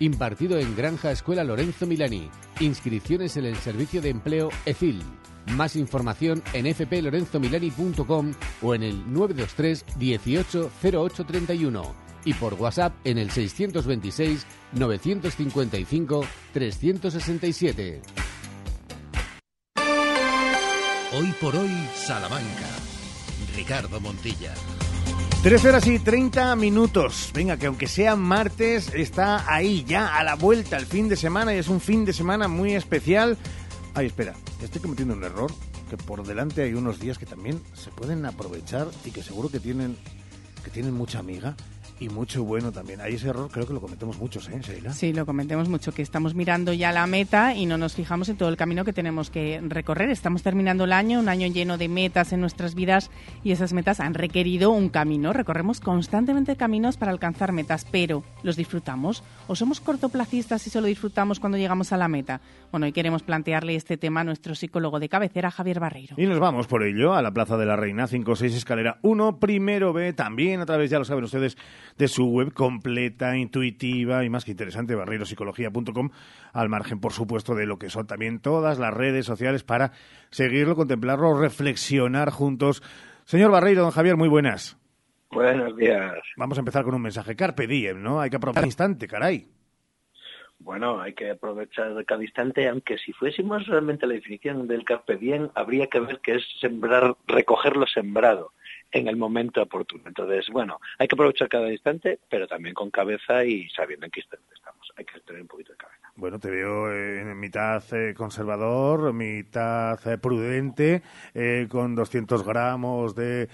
Impartido en Granja Escuela Lorenzo Milani. Inscripciones en el Servicio de Empleo EFIL. Más información en fplorenzomilani.com o en el 923 18 0831 y por WhatsApp en el 626 955 367. Hoy por hoy, Salamanca. Ricardo Montilla. 13 horas y 30 minutos. Venga, que aunque sea martes, está ahí ya a la vuelta el fin de semana y es un fin de semana muy especial. Ay, espera, estoy cometiendo un error. Que por delante hay unos días que también se pueden aprovechar y que seguro que tienen, que tienen mucha amiga y mucho bueno también. Ahí ese error creo que lo cometemos muchos, ¿eh, Sheila? Sí, lo cometemos mucho, que estamos mirando ya la meta y no nos fijamos en todo el camino que tenemos que recorrer. Estamos terminando el año, un año lleno de metas en nuestras vidas y esas metas han requerido un camino. Recorremos constantemente caminos para alcanzar metas, pero ¿los disfrutamos? ¿O somos cortoplacistas y solo disfrutamos cuando llegamos a la meta? Bueno, hoy queremos plantearle este tema a nuestro psicólogo de cabecera, Javier Barreiro. Y nos vamos por ello a la Plaza de la Reina, 56 Escalera 1, primero B, también a través, ya lo saben ustedes, de su web completa, intuitiva y más que interesante, barreiropsicología.com, al margen, por supuesto, de lo que son también todas las redes sociales para seguirlo, contemplarlo, reflexionar juntos. Señor Barreiro, don Javier, muy buenas. Buenos días. Vamos a empezar con un mensaje. Carpe diem, ¿no? Hay que aprovechar el instante, caray. Bueno, hay que aprovechar cada instante, aunque si fuésemos realmente la definición del carpe diem, habría que ver que es sembrar, recoger lo sembrado en el momento oportuno. Entonces, bueno, hay que aprovechar cada instante, pero también con cabeza y sabiendo en qué instante estamos. Hay que tener un poquito de cabeza. Bueno, te veo en mitad eh, conservador, mitad eh, prudente, eh, con 200 gramos de...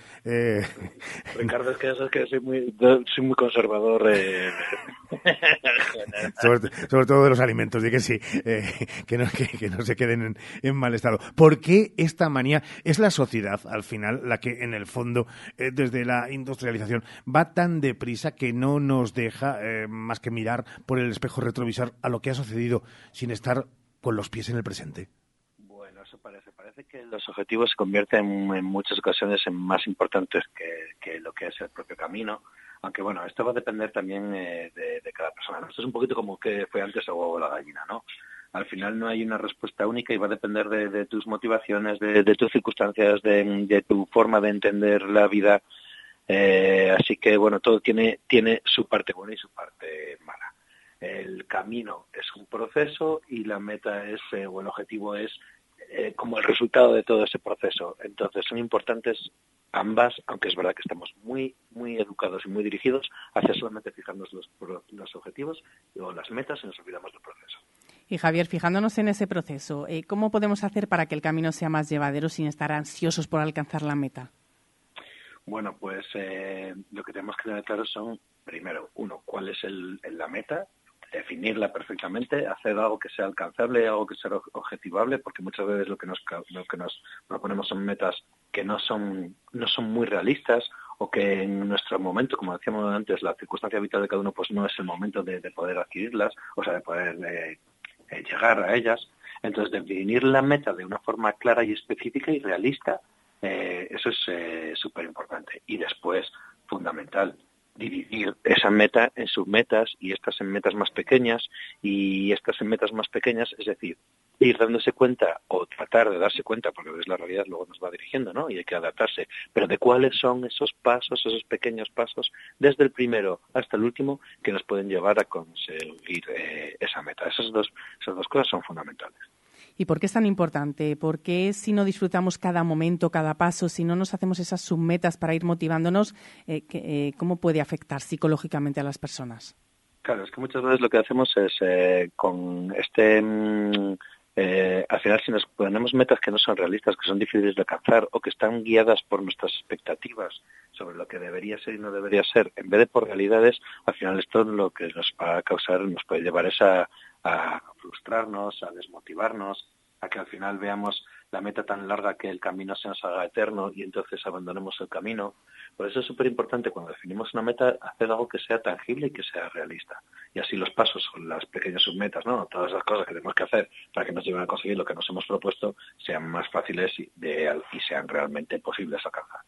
Ricardo, es que eso es que soy muy, soy muy conservador. sobre, todo de los alimentos, di que sí, que, no, que, no se queden en, en, mal estado. ¿Por qué esta manía? Es la sociedad, al final, la que en el fondo, desde la industrialización, va tan deprisa que no nos deja más que mirar por el espejo retrovisor a lo que ha sucedido sin estar con los pies en el presente? Bueno, eso parece. Parece que los objetivos se convierten en muchas ocasiones en más importantes que, lo que es el propio camino. Aunque bueno, esto va a depender también eh, de, cada persona. Esto es un poquito como que fue antes el huevo o la gallina, ¿no? Al final no hay una respuesta única y va a depender de, tus motivaciones, de, tus circunstancias, de, tu forma de entender la vida. Eh, así que bueno, todo tiene, tiene su parte buena y su parte mala el camino es un proceso y la meta es, eh, o el objetivo es eh, como el resultado de todo ese proceso. Entonces son importantes ambas, aunque es verdad que estamos muy, muy educados y muy dirigidos hacia solamente fijarnos los, los objetivos o las metas y nos olvidamos del proceso. Y Javier, fijándonos en ese proceso, eh, ¿cómo podemos hacer para que el camino sea más llevadero sin estar ansiosos por alcanzar la meta? Bueno, pues lo que tenemos que tener claro son, primero, uno, cuál es la meta, definirla perfectamente, hacer algo que sea alcanzable, algo que sea objetivable, porque muchas veces lo que nos, lo que nos proponemos son metas que no son, no son muy realistas o que en nuestro momento, como decíamos antes, la circunstancia vital de cada uno pues no es el momento de, poder adquirirlas, o sea, de poder eh, eh, llegar a ellas. Entonces, definir la meta de una forma clara y específica y realista, eh, eso es súper importante. Y después, fundamental, dividir esa meta en submetas y estas en metas más pequeñas y estas en metas más pequeñas, es decir, ir dándose cuenta o tratar de darse cuenta, porque es la realidad luego nos va dirigiendo, ¿no? Y hay que adaptarse, pero de cuáles son esos pasos, esos pequeños pasos, desde el primero hasta el último, que nos pueden llevar a conseguir eh, esa meta. Esas dos, esas dos cosas son fundamentales. ¿Y por qué es tan importante? ¿Por qué si no disfrutamos cada momento, cada paso, si no nos hacemos esas submetas para ir motivándonos, eh, eh, cómo puede afectar psicológicamente a las personas? Claro, es que muchas veces lo que hacemos es eh, con este... mm, eh, al final, si nos ponemos metas que no son realistas, que son difíciles de alcanzar o que están guiadas por nuestras expectativas sobre lo que debería ser y no debería ser, en vez de por realidades, al final esto lo que nos va a causar, nos puede llevar es a, a frustrarnos, a desmotivarnos, a que al final veamos la meta tan larga que el camino se nos haga eterno y entonces abandonemos el camino. Por eso es súper importante cuando definimos una meta hacer algo que sea tangible y que sea realista. Y así los pasos las pequeñas submetas, ¿no? Todas las cosas que tenemos que hacer para que nos lleven a conseguir lo que nos hemos propuesto sean más fáciles y, y sean realmente posibles alcanzar.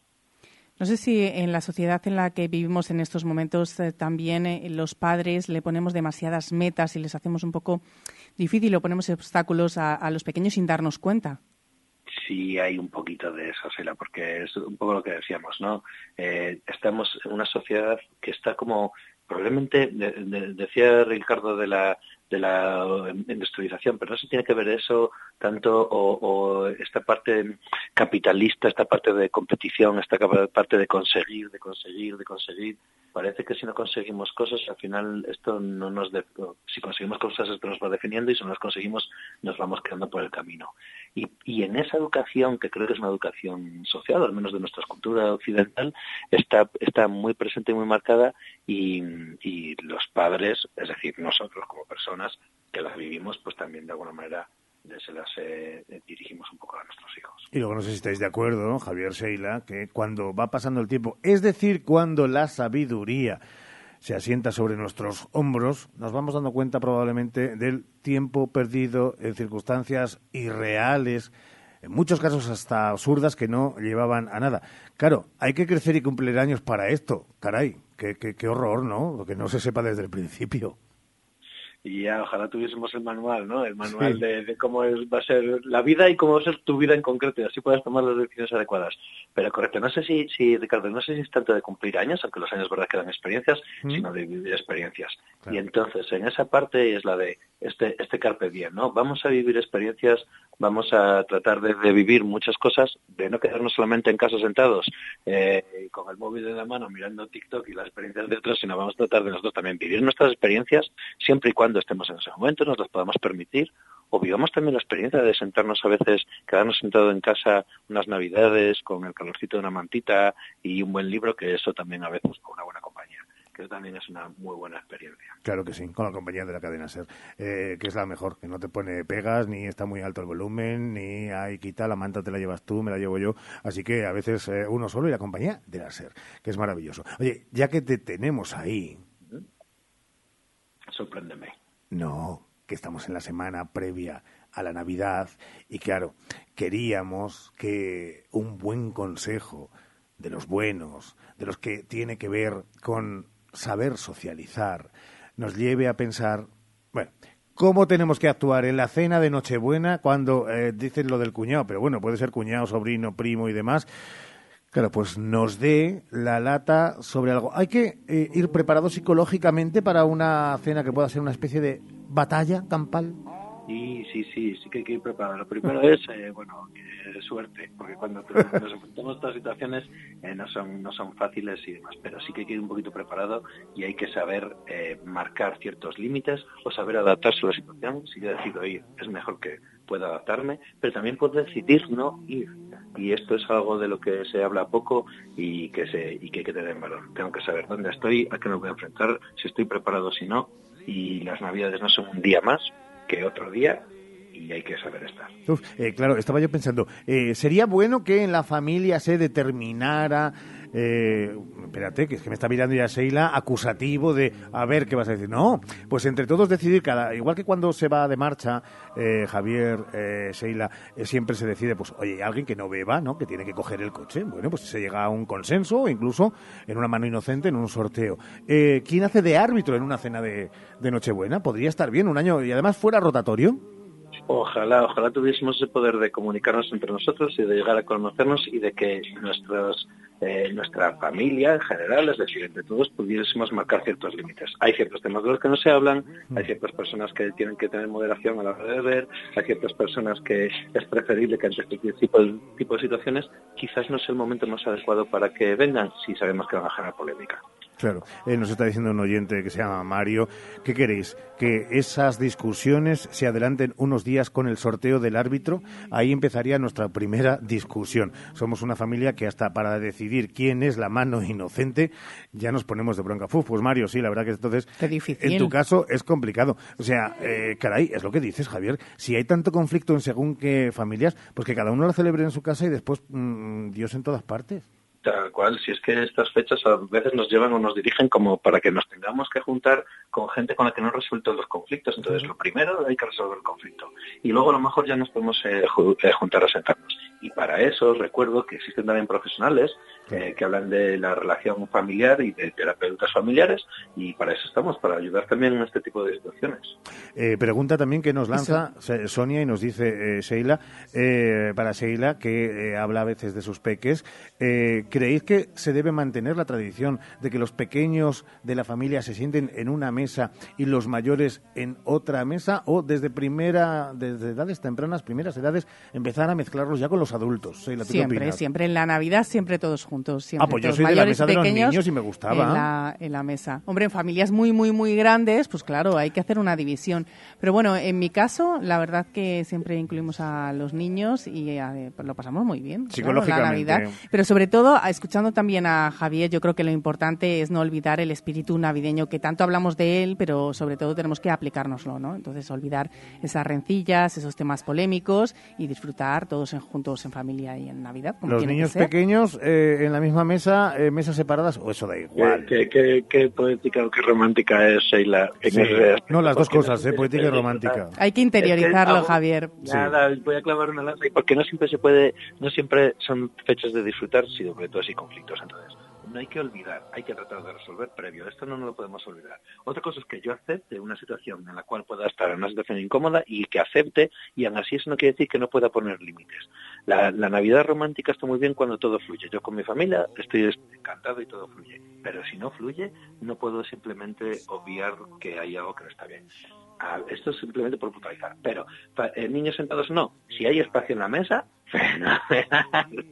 No sé si en la sociedad en la que vivimos en estos momentos eh, también eh, los padres le ponemos demasiadas metas y les hacemos un poco difícil o ponemos obstáculos a, los pequeños sin darnos cuenta. sí hay un poquito de eso, Sheila, porque es un poco lo que decíamos, ¿no? Eh, estamos en una sociedad que está como, probablemente, de- de- decía Ricardo de la de la industrialización, pero no se tiene que ver eso tanto o, esta parte capitalista, esta parte de competición, esta parte de conseguir, de conseguir, de conseguir. Parece que si no conseguimos cosas, al final esto no nos, de- si conseguimos cosas esto nos va definiendo y si no las conseguimos nos vamos quedando por el camino. Y, y en esa educación, que creo que es una educación social, al menos de nuestra cultura occidental, está, está muy presente y muy marcada y, y los padres, es decir, nosotros como personas que las vivimos, pues también de alguna manera se las eh, dirigimos un poco a nuestros hijos. Y luego no sé si estáis de acuerdo. Javier Sheila, que cuando va pasando el tiempo, es decir, cuando la sabiduría se asienta sobre nuestros hombros, nos vamos dando cuenta probablemente del tiempo perdido en circunstancias irreales, en muchos casos hasta absurdas que no llevaban a nada. Claro, hay que crecer y cumplir años para esto. Caray, qué, qué, qué horror, ¿no? Lo que no se sepa desde el principio. Y ya ojalá tuviésemos el manual, ¿no? El manual Sí. de, de cómo es, va a ser la vida y cómo va a ser tu vida en concreto y así puedas tomar las decisiones adecuadas. Pero correcto, no sé si, si Ricardo, no sé si es tanto de cumplir años, aunque los años verdad que dan experiencias, Mm. sino de vivir experiencias. Y entonces en esa parte es la de este, este carpe diem, ¿no? Vamos a vivir experiencias, vamos a tratar de, de vivir muchas cosas, de no quedarnos solamente en casa sentados eh, con el móvil en la mano mirando TikTok y las experiencias de otros, sino vamos a tratar de nosotros también vivir nuestras experiencias siempre y cuando estemos en ese momento, nos las podamos permitir, o vivamos también la experiencia de sentarnos a veces, quedarnos sentados en casa unas navidades con el calorcito de una mantita y un buen libro, que eso también a veces con una buena compañía, que eso también es una muy buena experiencia. Claro que sí, con la compañía de la cadena SER, eh, que es la mejor, que no te pone pegas, ni está muy alto el volumen, ni hay quita, la manta te la llevas tú, me la llevo yo. Así que a veces eh, uno solo y la compañía de la SER, que es maravilloso. Oye, ya que te tenemos ahí, Sorpréndeme. No, que estamos en la semana previa a la Navidad y claro, queríamos que un buen consejo de los buenos, de los que tiene que ver con saber socializar, nos lleve a pensar, bueno, ¿cómo tenemos que actuar en la cena de Nochebuena cuando eh, dicen lo del cuñado? Pero bueno, puede ser cuñado, sobrino, primo y demás. Claro, pues nos dé la lata sobre algo. Hay que eh, ir preparado psicológicamente para una cena que pueda ser una especie de batalla campal. Y sí, sí, sí que hay que ir preparado. Lo primero es, eh, bueno, eh, suerte, porque cuando nos enfrentamos a estas situaciones eh, no son no son fáciles y demás, pero sí que hay que ir un poquito preparado y hay que saber eh, marcar ciertos límites o saber adaptarse a la situación. Si yo decido ir, es mejor que pueda adaptarme, pero también puedo decidir no ir. Y esto es algo de lo que se habla poco y que se y que hay que tener en valor. Tengo que saber dónde estoy, a qué me voy a enfrentar, si estoy preparado, si no. Y las navidades no son un día más que otro día y hay que saber estar. Eh, claro, estaba yo pensando, eh, sería bueno que en la familia se determinara, eh, espérate, que es que me está mirando ya Sheila, acusativo de, a ver qué vas a decir. No, pues entre todos decidir, cada, igual que cuando se va de marcha, eh, Javier, eh, Sheila, eh, siempre se decide, pues, oye, alguien que no beba, ¿no? Que tiene que coger el coche. Bueno, pues se llega a un consenso, incluso en una mano inocente, en un sorteo. Eh, ¿Quién hace de árbitro en una cena de, de Nochebuena? Podría estar bien un año y además fuera rotatorio. Ojalá, ojalá tuviésemos ese poder de comunicarnos entre nosotros y de llegar a conocernos y de que nuestros, eh, nuestra familia en general, es decir, entre todos, pudiésemos marcar ciertos límites. Hay ciertos temas de los que no se hablan, hay ciertas personas que tienen que tener moderación a la hora de beber, hay ciertas personas que es preferible que ante este tipo de, tipo de situaciones quizás no es el momento más adecuado para que vengan si sabemos que van a generar polémica. Claro, eh, nos está diciendo un oyente que se llama Mario, ¿qué queréis? ¿Que esas discusiones se adelanten unos días con el sorteo del árbitro? Ahí empezaría nuestra primera discusión. Somos una familia que hasta para decidir quién es la mano inocente ya nos ponemos de bronca. Uf, pues Mario, sí, la verdad que entonces en tu caso es complicado. O sea, eh, caray, es lo que dices, Javier. Si hay tanto conflicto en según qué familias, pues que cada uno lo celebre en su casa y después mm, Dios en todas partes. Tal cual, si es que estas fechas a veces nos llevan o nos dirigen como para que nos tengamos que juntar con gente con la que no resuelto los conflictos. Entonces, lo primero hay que resolver el conflicto. Y luego a lo mejor ya nos podemos eh, eh, juntar a sentarnos. Y para eso recuerdo que existen también profesionales eh, que hablan de la relación familiar y de terapeutas familiares y para eso estamos, para ayudar también en este tipo de situaciones. Eh, pregunta también que nos lanza Sonia y nos dice eh, Sheila, eh, para Sheila, que eh, habla a veces de sus peques, eh, ¿creéis que se debe mantener la tradición de que los pequeños de la familia se sienten en una mesa y los mayores en otra mesa? ¿O desde primera, desde edades tempranas, primeras edades, empezar a mezclarlos ya con los adultos? Sheila, ¿tú qué Siempre, siempre en la Navidad, siempre todos juntos. Siempre, Ah, pues yo soy de la mayores, mesa de los pequeños, niños y me gustaba. En la, en la mesa. Hombre, en familias muy, muy, muy grandes, pues claro, hay que hacer una división. Pero bueno, en mi caso, la verdad que siempre incluimos a los niños y eh, pues lo pasamos muy bien. claro, Psicológicamente. la Navidad. Pero sobre todo, a- escuchando también a Javier, yo creo que lo importante es no olvidar el espíritu navideño, que tanto hablamos de él, pero sobre todo tenemos que aplicárnoslo, ¿no? Entonces, olvidar esas rencillas, esos temas polémicos y disfrutar todos en- juntos en familia y en Navidad. Como Los tiene que niños ser. pequeños eh, en la misma mesa, eh, mesas separadas, o eso da igual. Qué, qué- qué poética o qué romántica es Sheila. en Sí. ese- No, las dos cosas, no eh, poética y romántica. Hay que interiorizarlo, Es que- Javier. Nada, voy a clavar una lanza y porque no siempre se puede, no siempre son fechas de disfrutar, sino sobre todo así conflictos. Entonces, no hay que olvidar, hay que tratar de resolver previo. Esto no lo podemos olvidar. Otra cosa es que yo acepte una situación en la cual pueda estar en una situación incómoda y que acepte, y aún así eso no quiere decir que no pueda poner límites. La, Navidad romántica está muy bien cuando todo fluye. Yo con mi familia estoy encantado y todo fluye. Pero si no fluye, no puedo simplemente obviar que hay algo que no está bien. Ah, esto es simplemente por puntualizar. Pero eh, niños sentados no. Si hay espacio en la mesa, fenomenal.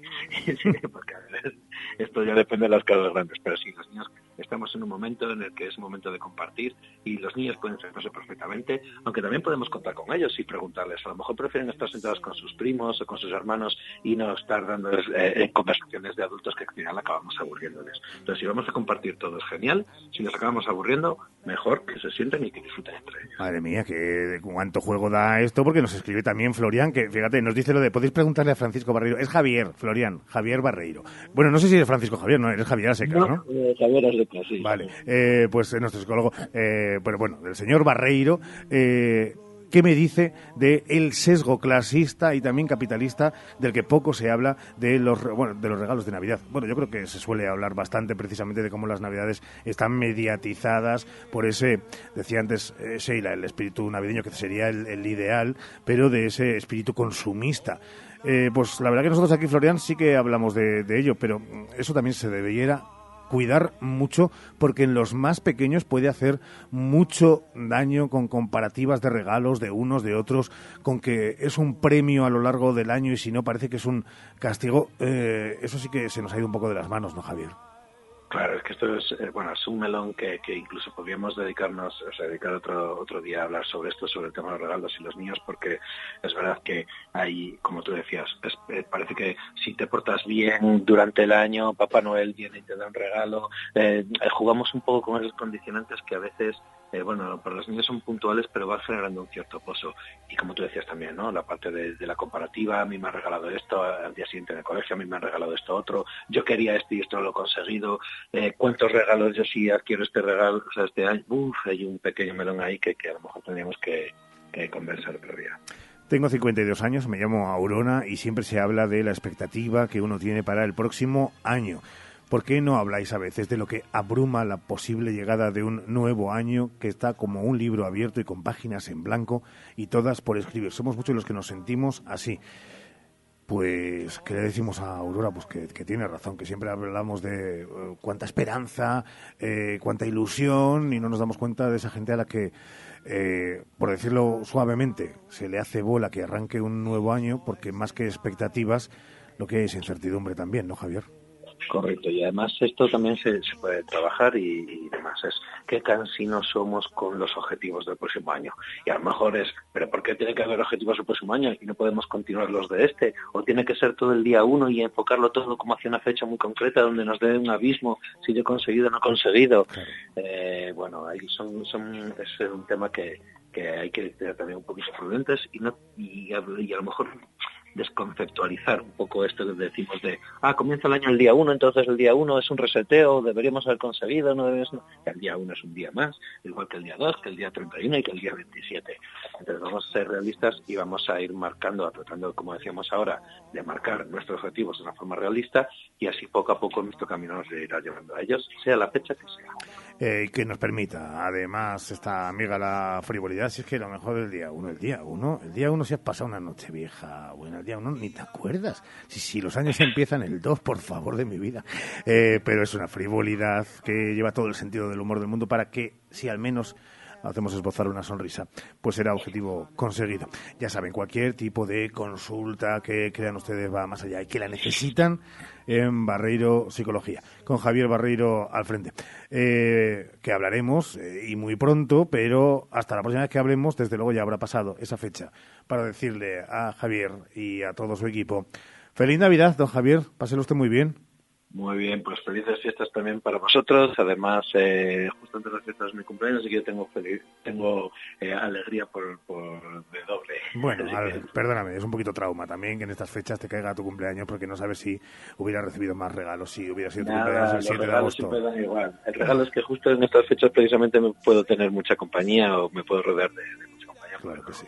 Esto ya depende de las casas grandes. Pero sí, los niños estamos en un momento en el que es un momento de compartir y los niños pueden sentarse perfectamente, aunque también podemos contar con ellos y preguntarles. A lo mejor prefieren estar sentados con sus primos o con sus hermanos y no estar dándoles eh, conversaciones de adultos que al final acabamos aburriéndoles. Entonces, si vamos a compartir todo es genial. Si nos acabamos aburriendo, mejor que se sienten y que disfruten entre ellos. Madre mía, que cuánto juego da esto, porque nos escribe también Florian, que fíjate, nos dice lo de, podéis preguntarle a Francisco Barreiro. Es Javier, Florian, Javier Barreiro. Bueno, no sé si es Francisco Javier, no, eres Javier a secas, ¿no? eh, Javier Vale, eh, pues eh, nuestro psicólogo, eh, bueno, bueno, el señor Barreiro, eh, ¿qué me dice de el sesgo clasista y también capitalista del que poco se habla de los, bueno, de los regalos de Navidad? Bueno, yo creo que se suele hablar bastante precisamente de cómo las Navidades están mediatizadas por ese, decía antes eh, Sheila, el espíritu navideño que sería el, ideal, pero de ese espíritu consumista. Eh, pues la verdad que nosotros aquí, Florian, sí que hablamos de, de ello, pero eso también se debiera cuidar mucho porque en los más pequeños puede hacer mucho daño con comparativas de regalos de unos de otros con que es un premio a lo largo del año y si no parece que es un castigo. Eh, eso sí que se nos ha ido un poco de las manos no Javier Claro, es que esto es, eh, bueno, es un melón que, que incluso podríamos dedicarnos, o sea, dedicar otro, otro día a hablar sobre esto, sobre el tema de los regalos y los niños, porque es verdad que hay, como tú decías, eh, parece que si te portas bien durante el año, Papá Noel viene y te da un regalo, eh, jugamos un poco con esos condicionantes que a veces, eh, bueno, para los niños son puntuales, pero van generando un cierto pozo. Y como tú decías también, ¿no? La parte de, la comparativa, a mí me han regalado esto, al día siguiente en el colegio a mí me han regalado esto otro, yo quería esto y esto lo he conseguido, eh, cuántos regalos yo sí adquiero este regalo, o sea, este año, Uf, hay un pequeño melón ahí que, a lo mejor tendríamos que, que conversar otro día. Tengo 52 años, me llamo Aurona y siempre se habla de la expectativa que uno tiene para el próximo año. ¿Por qué no habláis a veces de lo que abruma la posible llegada de un nuevo año que está como un libro abierto y con páginas en blanco y todas por escribir? Somos muchos los que nos sentimos así. Pues, ¿qué le decimos a Aurora? Pues que, tiene razón, que siempre hablamos de eh, cuánta esperanza, eh, cuánta ilusión y no nos damos cuenta de esa gente a la que, eh, por decirlo suavemente, se le hace bola que arranque un nuevo año porque más que expectativas, lo que es incertidumbre también, ¿no, Javier? Correcto, y además esto también se, se puede trabajar y, y demás. Es qué cansinos somos con los objetivos del próximo año. Y a lo mejor es, pero ¿por qué tiene que haber objetivos el próximo año y no podemos continuar los de este? ¿O tiene que ser todo el día uno y enfocarlo todo como hacia una fecha muy concreta donde nos dé un abismo si yo he conseguido o no he conseguido? Eh, bueno, ahí son, son, es un tema que, que hay que tener también un poquito prudentes y, no, y, a, y a lo mejor desconceptualizar un poco esto que decimos de, ah, comienza el año el día 1, entonces el día 1 es un reseteo, deberíamos haber conseguido, no debes, el día 1 es un día más, igual que el día 2, que el día 31 y que el día 27. Entonces vamos a ser realistas y vamos a ir marcando, tratando, como decíamos ahora, de marcar nuestros objetivos de una forma realista y así poco a poco nuestro camino nos irá llevando a ellos, sea la fecha que sea. Eh, que nos permita, además, esta amiga la frivolidad, si es que lo mejor del día uno, el día uno, el día uno si has pasado una noche vieja, bueno, el día uno ni te acuerdas. Si, si los años empiezan el dos, por favor de mi vida. Eh, pero es una frivolidad que lleva todo el sentido del humor del mundo para que, si al menos hacemos esbozar una sonrisa, pues será objetivo conseguido. Ya saben, cualquier tipo de consulta que crean ustedes va más allá y que la necesitan en Barreiro Psicología, con Javier Barreiro al frente. Eh, que hablaremos eh, y muy pronto, pero hasta la próxima vez que hablemos, desde luego ya habrá pasado esa fecha para decirle a Javier y a todo su equipo. Feliz Navidad, don Javier, páselo usted muy bien. Muy bien, pues felices fiestas también para vosotros. Además, eh, justo antes de las fiestas de mi cumpleaños, así que yo tengo feliz, tengo eh, alegría por, por de doble. Bueno, que- ver, perdóname, es un poquito trauma también que en estas fechas te caiga tu cumpleaños porque no sabes si hubiera recibido más regalos, si hubiera sido tu cumpleaños Nada, el los 7 de agosto. siempre dan igual. El regalo es que justo en estas fechas precisamente me puedo tener mucha compañía o me puedo rodear de, de mucha compañía. Claro que sí.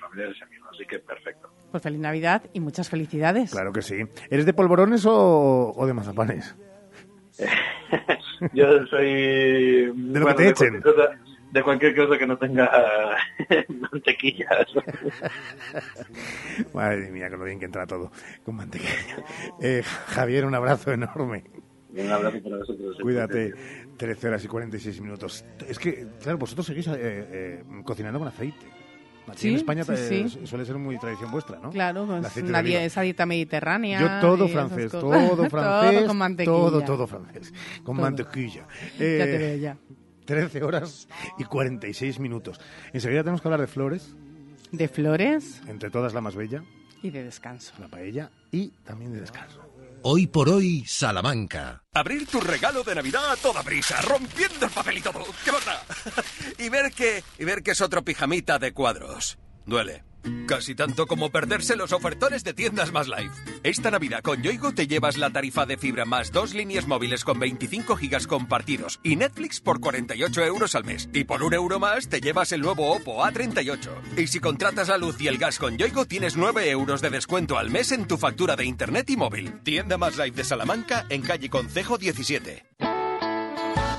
familiares y amigos, así que perfecto. Pues feliz Navidad y muchas felicidades. Claro que sí. ¿Eres de polvorones o, o de mazapanes? Yo soy... De lo que te echen. Cualquier cosa, de cualquier cosa que no tenga mantequillas. Madre mía, con lo bien que entra todo con mantequilla. Eh, Javier, un abrazo enorme. Un abrazo para vosotros. Cuídate. 13 horas y 46 minutos. Es que, claro, vosotros seguís eh, eh, cocinando con aceite. Aquí Sí, en España sí, eh, sí. suele ser muy tradición vuestra, ¿no? Claro, pues una oliva. die- esa dieta mediterránea. Yo todo francés, todo francés, todo con mantequilla. todo, todo francés, con Todo. mantequilla. Ya te veo ya. 13 horas y 46 minutos. Enseguida tenemos que hablar de flores, De flores entre todas la más bella, y de descanso. la paella, y también de descanso. Hoy por hoy, Salamanca. Abrir tu regalo de Navidad a toda prisa, rompiendo el papel y todo. ¿Qué pasa? y ver que y ver que es otro pijamita de cuadros. Duele. Casi tanto como perderse los ofertones de tiendas más live. Esta Navidad con Yoigo te llevas la tarifa de fibra más dos líneas móviles con 25 gigas compartidos y Netflix por 48 euros al mes. Y por un euro más te llevas el nuevo Oppo A38. Y si contratas la luz y el gas con Yoigo tienes 9 euros de descuento al mes en tu factura de internet y móvil. Tienda más live de Salamanca en calle Concejo 17.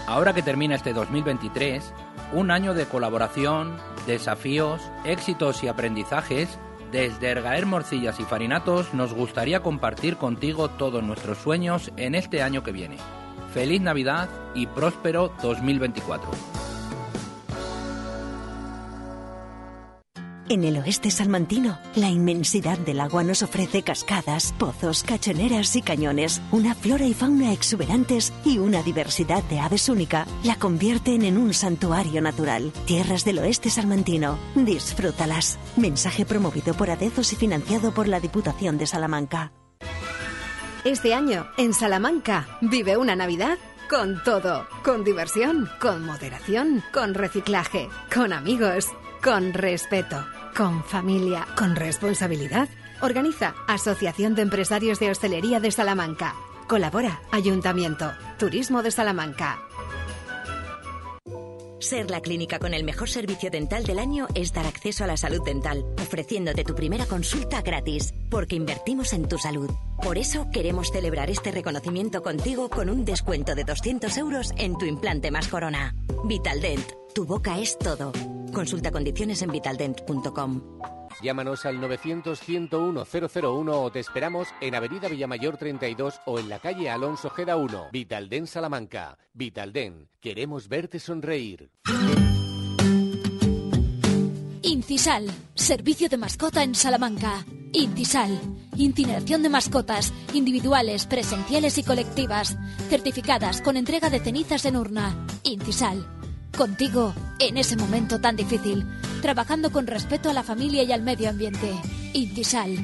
Ahora que termina este 2023, un año de colaboración, desafíos, éxitos y aprendizajes, desde Ergaer Morcillas y Farinatos nos gustaría compartir contigo todos nuestros sueños en este año que viene. Feliz Navidad y próspero 2024. En el oeste salmantino, la inmensidad del agua nos ofrece cascadas, pozos, cachoneras y cañones, una flora y fauna exuberantes y una diversidad de aves única la convierten en un santuario natural. Tierras del oeste salmantino, disfrútalas. Mensaje promovido por Adezos y financiado por la Diputación de Salamanca. Este año, en Salamanca, vive una Navidad con todo. Con diversión, con moderación, con reciclaje, con amigos, con respeto, con familia, con responsabilidad. Organiza Asociación de Empresarios de Hostelería de Salamanca. Colabora Ayuntamiento, Turismo de Salamanca. Ser la clínica con el mejor servicio dental del año es dar acceso a la salud dental, ofreciéndote tu primera consulta gratis, porque invertimos en tu salud. Por eso queremos celebrar este reconocimiento contigo con un descuento de 200 euros en tu implante más corona. Vitaldent, tu boca es todo. Consulta condiciones en vitaldent.com. Llámanos al 900-101-001 o te esperamos en Avenida Villamayor 32 o en la calle Alonso Geda 1, Vitalden Salamanca. Vitalden, queremos verte sonreír. Intisal, servicio de mascota en Salamanca. Intisal, incineración de mascotas, individuales, presenciales y colectivas, certificadas con entrega de cenizas en urna. Intisal, contigo en ese momento tan difícil, trabajando con respeto a la familia y al medio ambiente. Intisal,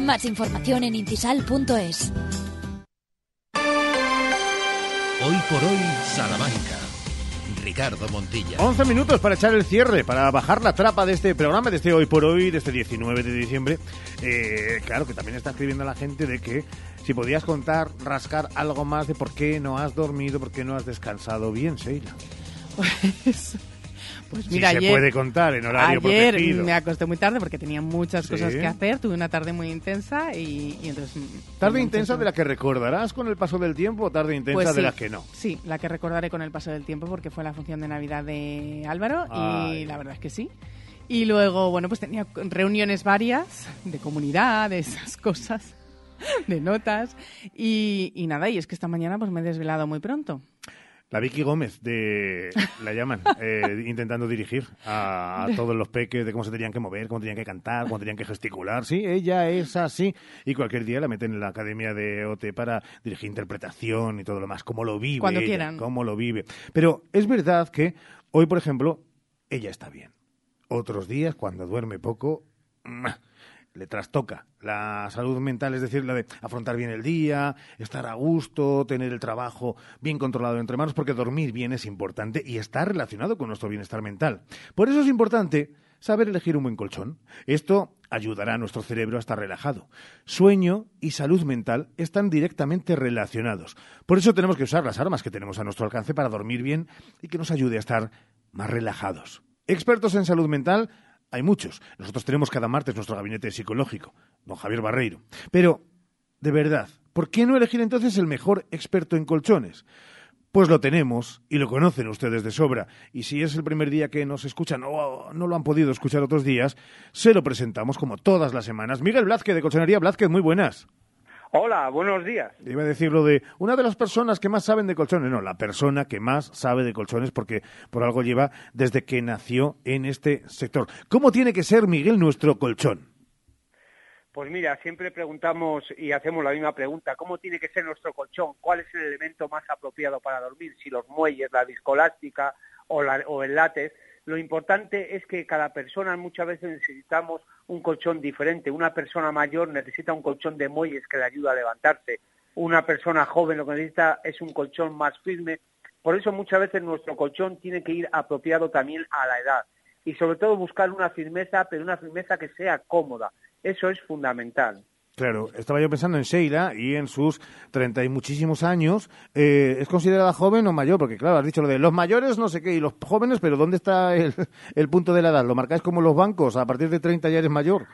más información en intisal.es. Hoy por hoy, Salamanca. Ricardo Montilla. 11 minutos para echar el cierre, para bajar la trapa de este programa, de este hoy por hoy, de este 19 de diciembre. Eh, claro que también está escribiendo la gente de que si podías contar, rascar algo más de por qué no has dormido, por qué no has descansado bien, Sheila. Pues, pues Si mira, se ayer, puede contar en horario ayer protegido. me acosté muy tarde porque tenía muchas Sí. cosas que hacer, tuve una tarde muy intensa y, y entonces... ¿Tarde intensa de la que recordarás con el paso del tiempo o tarde intensa Pues de sí, la que no? Sí, la que recordaré con el paso del tiempo porque fue la función de Navidad de Álvaro Ay. y la verdad es que sí. Y luego, bueno, pues tenía reuniones varias de comunidad, de esas cosas, de notas. Y, y nada, y es que esta mañana pues me he desvelado muy pronto. La Vicky Gómez de la llaman eh, intentando dirigir a, a todos los peques de cómo se tenían que mover, cómo tenían que cantar, cómo tenían que gesticular. Sí, ella es así y cualquier día la meten en la academia de OT para dirigir interpretación y todo lo más. Cómo lo vive, Cuando ella, quieran. cómo lo vive. Pero es verdad que hoy, por ejemplo, ella está bien. Otros días, cuando duerme poco. Le trastoca la salud mental, es decir, la de afrontar bien el día, estar a gusto, tener el trabajo bien controlado entre manos, porque dormir bien es importante y está relacionado con nuestro bienestar mental. Por eso es importante saber elegir un buen colchón. Esto ayudará a nuestro cerebro a estar relajado. Sueño y salud mental están directamente relacionados. Por eso tenemos que usar las armas que tenemos a nuestro alcance para dormir bien y que nos ayude a estar más relajados. Expertos en salud mental hay muchos. Nosotros tenemos cada martes nuestro gabinete psicológico, don Javier Barreiro. Pero, de verdad, ¿por qué no elegir entonces el mejor experto en colchones? Pues lo tenemos y lo conocen ustedes de sobra. Y si es el primer día que nos escuchan o no lo han podido escuchar otros días, se lo presentamos como todas las semanas. Miguel Blázquez de Colchonería Blázquez, muy buenas. Hola, buenos días. Iba a decir lo de una de las personas que más saben de colchones. No, la persona que más sabe de colchones porque por algo lleva desde que nació en este sector. ¿Cómo tiene que ser, Miguel, nuestro colchón? Pues mira, siempre preguntamos y hacemos la misma pregunta, ¿cómo tiene que ser nuestro colchón? ¿Cuál es el elemento más apropiado para dormir? Si los muelles, la viscolástica o, la- o el látex. Lo importante es que cada persona muchas veces necesitamos un colchón diferente. Una persona mayor necesita un colchón de muelles que le ayuda a levantarse. Una persona joven lo que necesita es un colchón más firme. Por eso muchas veces nuestro colchón tiene que ir apropiado también a la edad. Y sobre todo buscar una firmeza, pero una firmeza que sea cómoda. Eso es fundamental. Claro, estaba yo pensando en Sheila y en sus treinta y muchísimos años. Eh, ¿Es considerada joven o mayor? Porque claro, has dicho lo de los mayores, no sé qué, y los jóvenes, pero ¿dónde está el, el punto de la edad? ¿Lo marcáis como los bancos? ¿A partir de 30 ya eres mayor?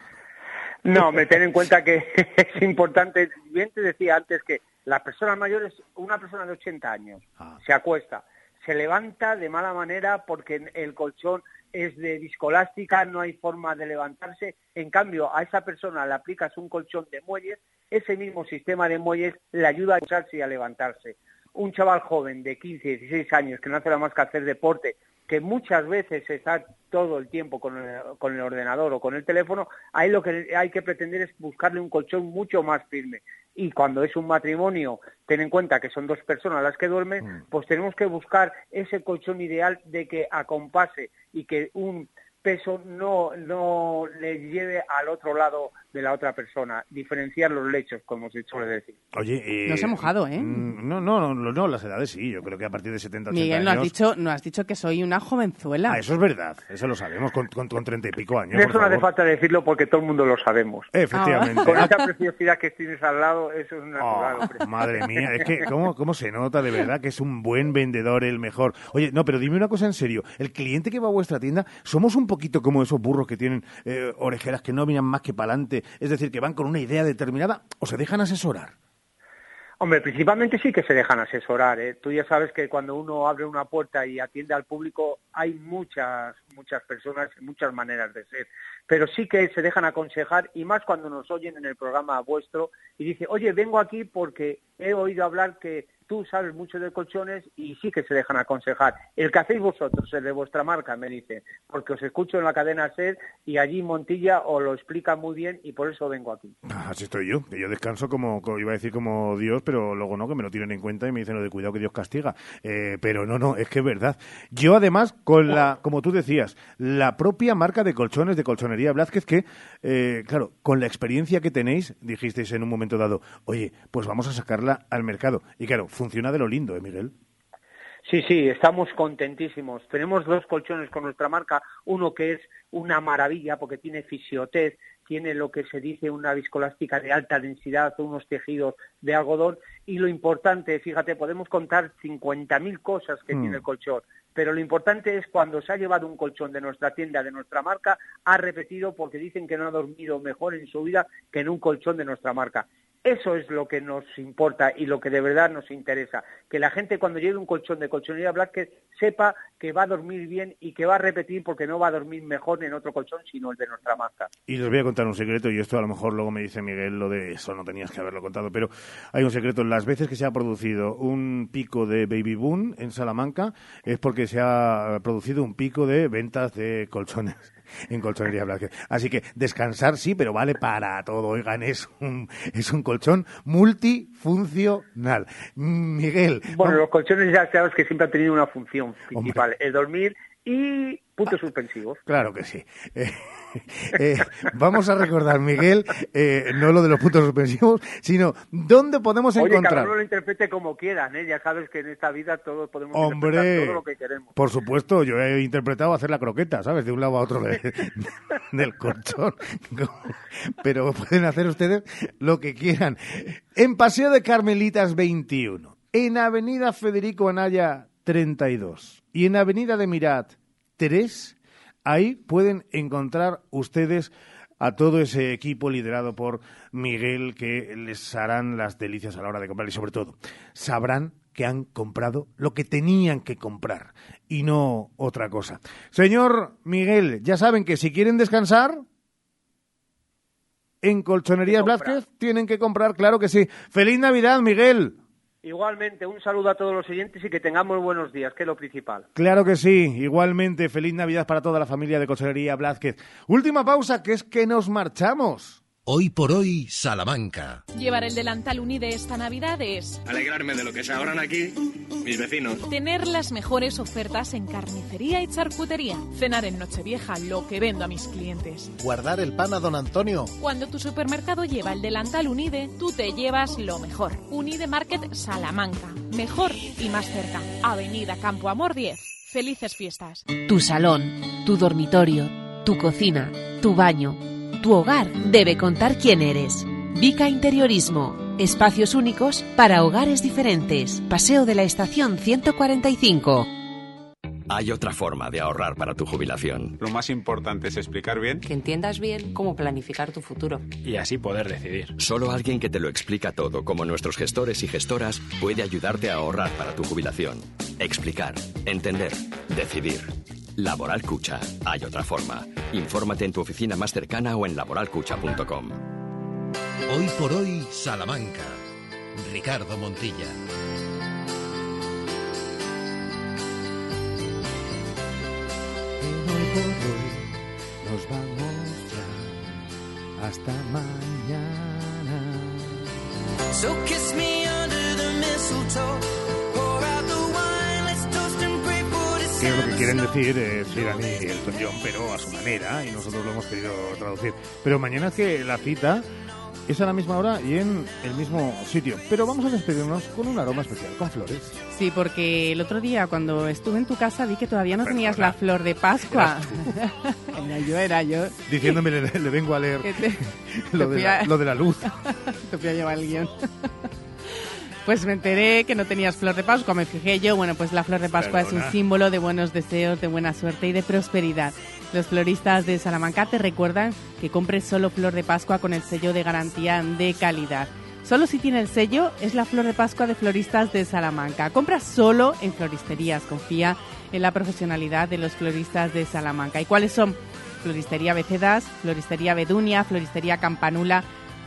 No, me ten en cuenta que es importante, bien te decía antes que las personas mayores, una persona de 80 años se acuesta, se levanta de mala manera porque el colchón es de discolástica, no hay forma de levantarse. En cambio, a esa persona le aplicas un colchón de muelles, ese mismo sistema de muelles le ayuda a echarse y a levantarse. Un chaval joven de 15, 16 años que no hace nada más que hacer deporte, que muchas veces está todo el tiempo con el, con el ordenador o con el teléfono, ahí lo que hay que pretender es buscarle un colchón mucho más firme. Y cuando es un matrimonio, ten en cuenta que son dos personas las que duermen, pues tenemos que buscar ese colchón ideal de que acompase y que un peso no, no le lleve al otro lado de la otra persona, diferenciar los lechos, como se suele decir. Oye, eh, No se ha mojado, ¿eh? mm, No, no, no, no, las edades sí, yo creo que a partir de 70, 80 Miguel, no has años... dicho, no has dicho que soy una jovenzuela. Ah, eso es verdad, eso lo sabemos, con, con, con 30 y pico años, Eso por no hace falta decirlo porque todo el mundo lo sabemos. Efectivamente. Con esa preciosidad que tienes al lado, eso es natural, hombre. Oh, Madre mía, es que ¿cómo, cómo se nota de verdad que es un buen vendedor, el mejor. Oye, no, pero dime una cosa en serio. El cliente que va a vuestra tienda, ¿somos un poquito como esos burros que tienen eh, orejeras que no miran más que para adelante? Es decir, que van con una idea determinada o se dejan asesorar. Hombre, principalmente sí que se dejan asesorar. ¿eh? Tú ya sabes que cuando uno abre una puerta y atiende al público hay muchas, muchas personas, muchas maneras de ser. Pero sí que se dejan aconsejar y más cuando nos oyen en el programa vuestro y dice, oye, vengo aquí porque he oído hablar que tú sabes mucho de colchones y sí que se dejan aconsejar. El que hacéis vosotros, el de vuestra marca, me dice, porque os escucho en la cadena SER y allí Montilla os lo explica muy bien y por eso vengo aquí. Ah, Así estoy yo, que yo descanso como, iba a decir como Dios, pero luego no, que me lo tienen en cuenta y me dicen lo de cuidado que Dios castiga. Eh, pero no, no, es que es verdad. Yo además, con la, como tú decías, la propia marca de colchones de Colchonería Blázquez, que, eh, claro, con la experiencia que tenéis, dijisteis en un momento dado, oye, pues vamos a sacarla al mercado. Y claro, funciona de lo lindo, ¿eh, Miguel? Sí, sí, estamos contentísimos. Tenemos dos colchones con nuestra marca, uno que es una maravilla porque tiene fisiotez, tiene lo que se dice una viscolástica de alta densidad, unos tejidos de algodón y lo importante, fíjate, podemos contar 50.000 cosas que Mm. tiene el colchón, pero lo importante es cuando se ha llevado un colchón de nuestra tienda, de nuestra marca, ha repetido porque dicen que no ha dormido mejor en su vida que en un colchón de nuestra marca. Eso es lo que nos importa y lo que de verdad nos interesa. Que la gente cuando lleve un colchón de colchonería Blackhead sepa que va a dormir bien y que va a repetir porque no va a dormir mejor en otro colchón sino el de nuestra marca. Y les voy a contar un secreto, y esto a lo mejor luego me dice Miguel lo de eso, no tenías que haberlo contado, pero hay un secreto. Las veces que se ha producido un pico de baby boom en Salamanca es porque se ha producido un pico de ventas de colchones en Colchonería Blázquez. Así que descansar sí, pero vale para todo. Oigan, es un, es un colchón multifuncional. Miguel, Bueno, los colchones ya sabes que siempre han tenido una función principal, el dormir y puntos suspensivos. Claro que sí. Eh, eh, vamos a recordar, Miguel, eh, no lo de los puntos suspensivos, sino dónde podemos Oye, encontrar. uno lo interprete como quieran, ¿eh? Ya sabes que en esta vida todos podemos interpretar Hombre, todo lo que queremos. por supuesto, yo he interpretado hacer la croqueta, ¿sabes? De un lado a otro de- del colchón. Pero pueden hacer ustedes lo que quieran. En Paseo de Carmelitas 21, en Avenida Federico Anaya 32 y en Avenida de Mirat 3, ahí pueden encontrar ustedes a todo ese equipo liderado por Miguel que les harán las delicias a la hora de comprar y sobre todo sabrán que han comprado lo que tenían que comprar y no otra cosa. Señor Miguel, ya saben que si quieren descansar en Colchonerías Blázquez tienen que comprar, claro que sí. Feliz Navidad, Miguel. Igualmente, un saludo a todos los oyentes y que tengamos buenos días, que es lo principal. Claro que sí, igualmente, feliz Navidad para toda la familia de Colchonería Blázquez. Última pausa, que es que nos marchamos. Hoy por hoy, Salamanca. Llevar el delantal Unide esta Navidad es Alegrarme de lo que se ahorran aquí mis vecinos. tener las mejores ofertas en carnicería y charcutería. Cenar en Nochevieja lo que vendo a mis clientes. Guardar el pan a don Antonio. Cuando tu supermercado lleva el delantal Unide, tú te llevas lo mejor. Unide Market Salamanca. Mejor y más cerca. Avenida Campo Amor 10. Felices fiestas. Tu salón, tu dormitorio, tu cocina, tu baño, tu hogar debe contar quién eres. Vica Interiorismo. Espacios únicos para hogares diferentes. Paseo de la Estación 145. Hay otra forma de ahorrar para tu jubilación. Lo más importante es explicar bien Que entiendas bien cómo planificar tu futuro. Y así poder decidir. Solo alguien que te lo explica todo, como nuestros gestores y gestoras, puede ayudarte a ahorrar para tu jubilación. Explicar, entender, decidir. Laboral Cucha. Hay otra forma. Infórmate en tu oficina más cercana o en laboralcucha.com. Hoy por hoy, Salamanca. Ricardo Montilla. Hoy por hoy nos vamos ya. Hasta mañana. So kiss me under the mistletoe. Pour out the lo que quieren decir es Irán y Elton John, pero a su manera, y nosotros lo hemos querido traducir. Pero mañana es que la cita es a la misma hora y en el mismo sitio. Pero vamos a despedirnos con un aroma especial, con flores. Sí, porque el otro día cuando estuve en tu casa vi que todavía no tenías la flor de Pascua. era yo, era yo. Diciéndome, le, le vengo a leer te- lo, te de la, a- lo de la luz. Te fui a llevar el guion. Pues me enteré que no tenías flor de Pascua, me fijé yo. Bueno, pues la flor de Pascua es un símbolo de buenos deseos, de buena suerte y de prosperidad. Los floristas de Salamanca te recuerdan que compres solo flor de Pascua con el sello de garantía de calidad. Solo si tiene el sello es la flor de Pascua de floristas de Salamanca. Compra solo en floristerías. Confía en la profesionalidad de los floristas de Salamanca. ¿Y cuáles son? Floristería Becedas, Floristería Bedunia, Floristería Campanula,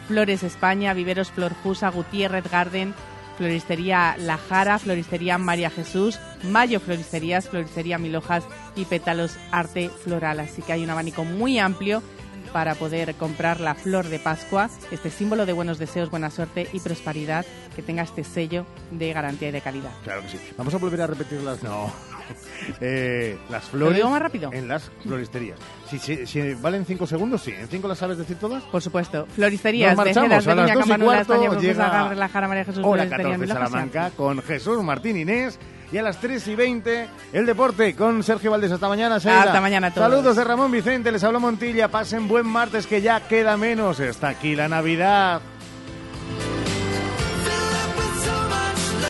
Flores España, Viveros Flor Fusa, Gutiérrez Garden, Floristería La Jara, Floristería María Jesús, Mayo Floristerías, Floristería Milojas y Pétalos Arte Floral. Así que hay un abanico muy amplio para poder comprar la flor de Pascua, este símbolo de buenos deseos, buena suerte y prosperidad, que tenga este sello de garantía y de calidad. Claro que sí. Vamos a volver a repetirlas. No. Eh, las flores. ¿Lo digo más rápido? En las floristerías. Si, si, si valen cinco segundos, sí. ¿En cinco las sabes decir todas? Por supuesto. Floristerías Nos de marchamos. De A las Doña dos y Camanuela, cuarto España, llega Agar, La Jara, María Jesús, Hora Floristería 14 Milojas. Salamanca con Jesús Martín Inés. Y a las 3 y 20, el deporte con Sergio Valdés. Hasta mañana, Sheila. Hasta mañana a todos. Saludos de Ramón Vicente. Les hablo Montilla. Pasen buen martes que ya queda menos. Está aquí la Navidad.